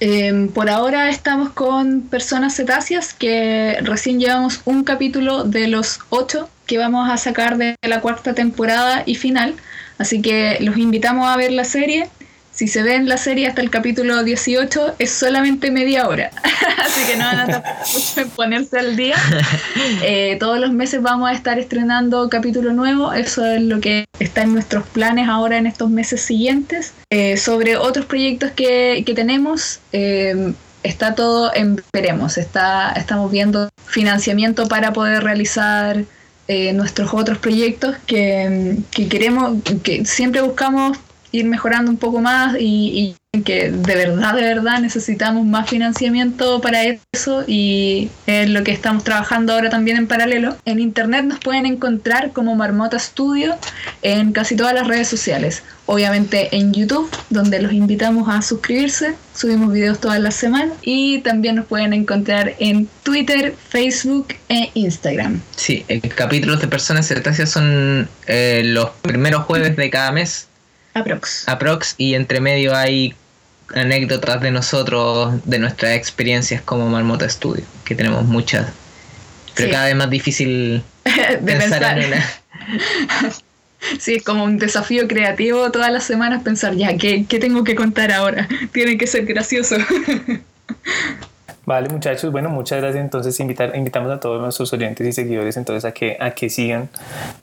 Eh, por ahora estamos con Personas Cetáceas, que recién llevamos un capítulo de los ocho que vamos a sacar de la cuarta temporada y final. Así que los invitamos a ver la serie. Si se ven la serie hasta el capítulo 18, es solamente media hora. Así que no van a tardar mucho en ponerse al día. Eh, todos los meses vamos a estar estrenando capítulo nuevo. Eso es lo que está en nuestros planes ahora en estos meses siguientes. Eh, sobre otros proyectos que, que tenemos, eh, está todo en veremos. Está, estamos viendo financiamiento para poder realizar eh, nuestros otros proyectos que, que queremos, que siempre buscamos ir mejorando un poco más y, que de verdad, de verdad necesitamos más financiamiento para eso y es lo que estamos trabajando ahora también en paralelo. En internet nos pueden encontrar como Marmota Studio en casi todas las redes sociales. Obviamente en YouTube, donde los invitamos a suscribirse, subimos videos todas las semanas y también nos pueden encontrar en Twitter, Facebook e Instagram. Sí, capítulos de Personas Cetáceas son eh, los primeros jueves de cada mes Aprox. aprox y entre medio hay anécdotas de nosotros, de nuestras experiencias como Marmota Studio, que tenemos muchas, pero Sí. cada vez más difícil de pensar, pensar. en una. Sí, es como un desafío creativo todas las semanas pensar, ya, ¿qué, qué tengo que contar ahora? Tiene que ser gracioso. Vale, muchachos, bueno, muchas gracias. Entonces invitar, invitamos a todos nuestros oyentes y seguidores entonces a que, a que sigan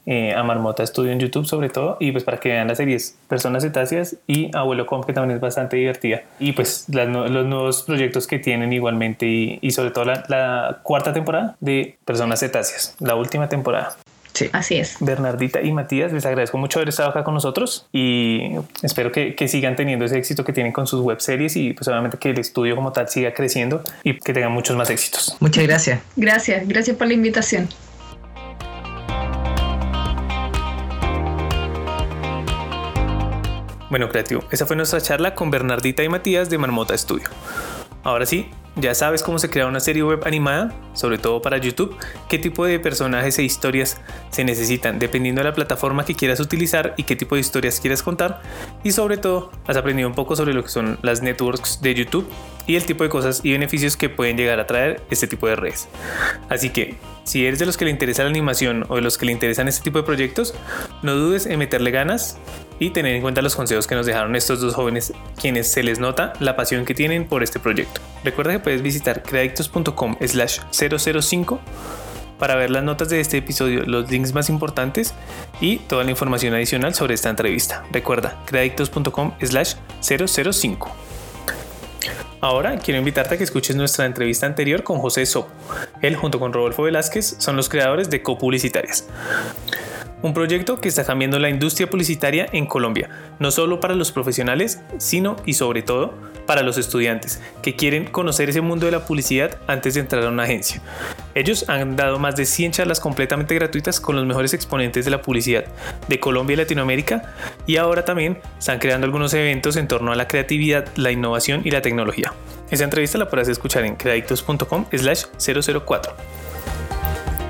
eh, a Marmota Studio en YouTube sobre todo y pues para que vean las series Personas Cetáceas y Abuelo Comp que también es bastante divertida y pues las los nuevos proyectos que tienen igualmente y, y sobre todo la, la cuarta temporada de Personas Cetáceas, la última temporada. Sí. Así es. Bernardita y Matías, les agradezco mucho haber estado acá con nosotros y espero que, que sigan teniendo ese éxito que tienen con sus web series y pues obviamente que el estudio como tal siga creciendo y que tengan muchos más éxitos. Muchas gracias. Gracias, gracias por la invitación. Bueno, creativo, esa fue nuestra charla con Bernardita y Matías de Marmota Studio. Ahora sí, ya sabes cómo se crea una serie web animada, sobre todo para YouTube, qué tipo de personajes e historias se necesitan dependiendo de la plataforma que quieras utilizar y qué tipo de historias quieras contar. Y sobre todo, has aprendido un poco sobre lo que son las networks de YouTube y el tipo de cosas y beneficios que pueden llegar a traer este tipo de redes. Así que, si eres de los que le interesa la animación o de los que le interesan este tipo de proyectos, no dudes en meterle ganas y tener en cuenta los consejos que nos dejaron estos dos jóvenes, quienes se les nota la pasión que tienen por este proyecto. Recuerda que puedes visitar creadictos.com slash 005 para ver las notas de este episodio, los links más importantes y toda la información adicional sobre esta entrevista. Recuerda, creadictos.com slash 005. Ahora quiero invitarte a que escuches nuestra entrevista anterior con José Sopo. Él junto con Rodolfo Velázquez son los creadores de Copublicitarias un proyecto que está cambiando la industria publicitaria en Colombia, no solo para los profesionales, sino y sobre todo para los estudiantes que quieren conocer ese mundo de la publicidad antes de entrar a una agencia. Ellos han dado más de 100 charlas completamente gratuitas con los mejores exponentes de la publicidad de Colombia y Latinoamérica y ahora también están creando algunos eventos en torno a la creatividad, la innovación y la tecnología. Esa entrevista la podrás escuchar en credictos.com slash 004.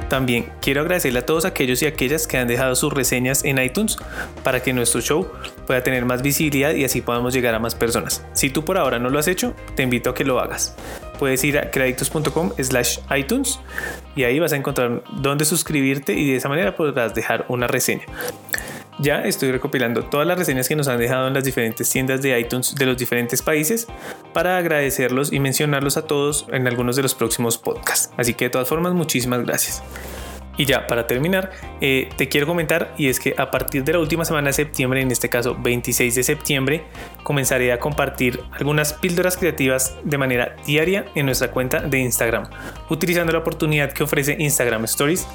También quiero agradecerle a todos aquellos y aquellas que han dejado sus reseñas en iTunes para que nuestro show pueda tener más visibilidad y así podamos llegar a más personas. Si tú por ahora no lo has hecho, te invito a que lo hagas. Puedes ir a créditos.com slash iTunes y ahí vas a encontrar dónde suscribirte y de esa manera podrás dejar una reseña. Ya estoy recopilando todas las reseñas que nos han dejado en las diferentes tiendas de iTunes de los diferentes países para agradecerlos y mencionarlos a todos en algunos de los próximos podcasts. Así que de todas formas, muchísimas gracias. Y ya, para terminar, eh, te quiero comentar y es que a partir de la última semana de septiembre, en este caso 26 de septiembre, comenzaré a compartir algunas píldoras creativas de manera diaria en nuestra cuenta de Instagram, utilizando la oportunidad que ofrece Instagram Stories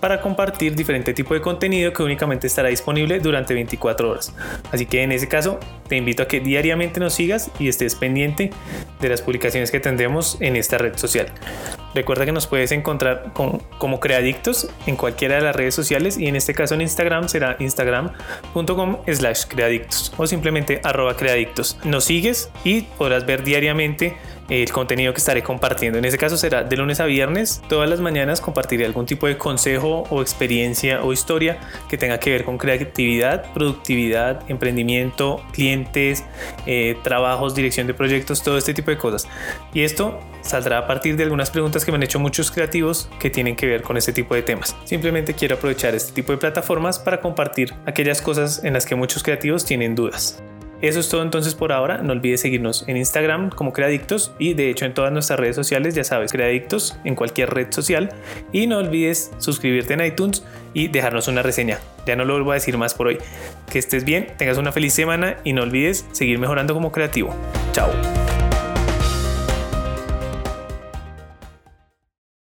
para compartir diferente tipo de contenido que únicamente estará disponible durante 24 horas. Así que en ese caso te invito a que diariamente nos sigas y estés pendiente de las publicaciones que tendremos en esta red social. Recuerda que nos puedes encontrar como Creadictos en cualquiera de las redes sociales y en este caso en Instagram será instagram.com slash creadictos o simplemente arroba creadictos. Nos sigues y podrás ver diariamente el contenido que estaré compartiendo. En ese caso será de lunes a viernes. Todas las mañanas compartiré algún tipo de consejo o experiencia o historia que tenga que ver con creatividad, productividad, emprendimiento, clientes, eh, trabajos, dirección de proyectos, todo este tipo de cosas. Y esto saldrá a partir de algunas preguntas que me han hecho muchos creativos que tienen que ver con este tipo de temas. Simplemente quiero aprovechar este tipo de plataformas para compartir aquellas cosas en las que muchos creativos tienen dudas. Eso es todo entonces por ahora. No olvides seguirnos en Instagram como Creadictos y de hecho en todas nuestras redes sociales, ya sabes, Creadictos en cualquier red social. Y no olvides suscribirte en iTunes y dejarnos una reseña. Ya no lo vuelvo a decir más por hoy. Que estés bien, tengas una feliz semana y no olvides seguir mejorando como creativo. Chao.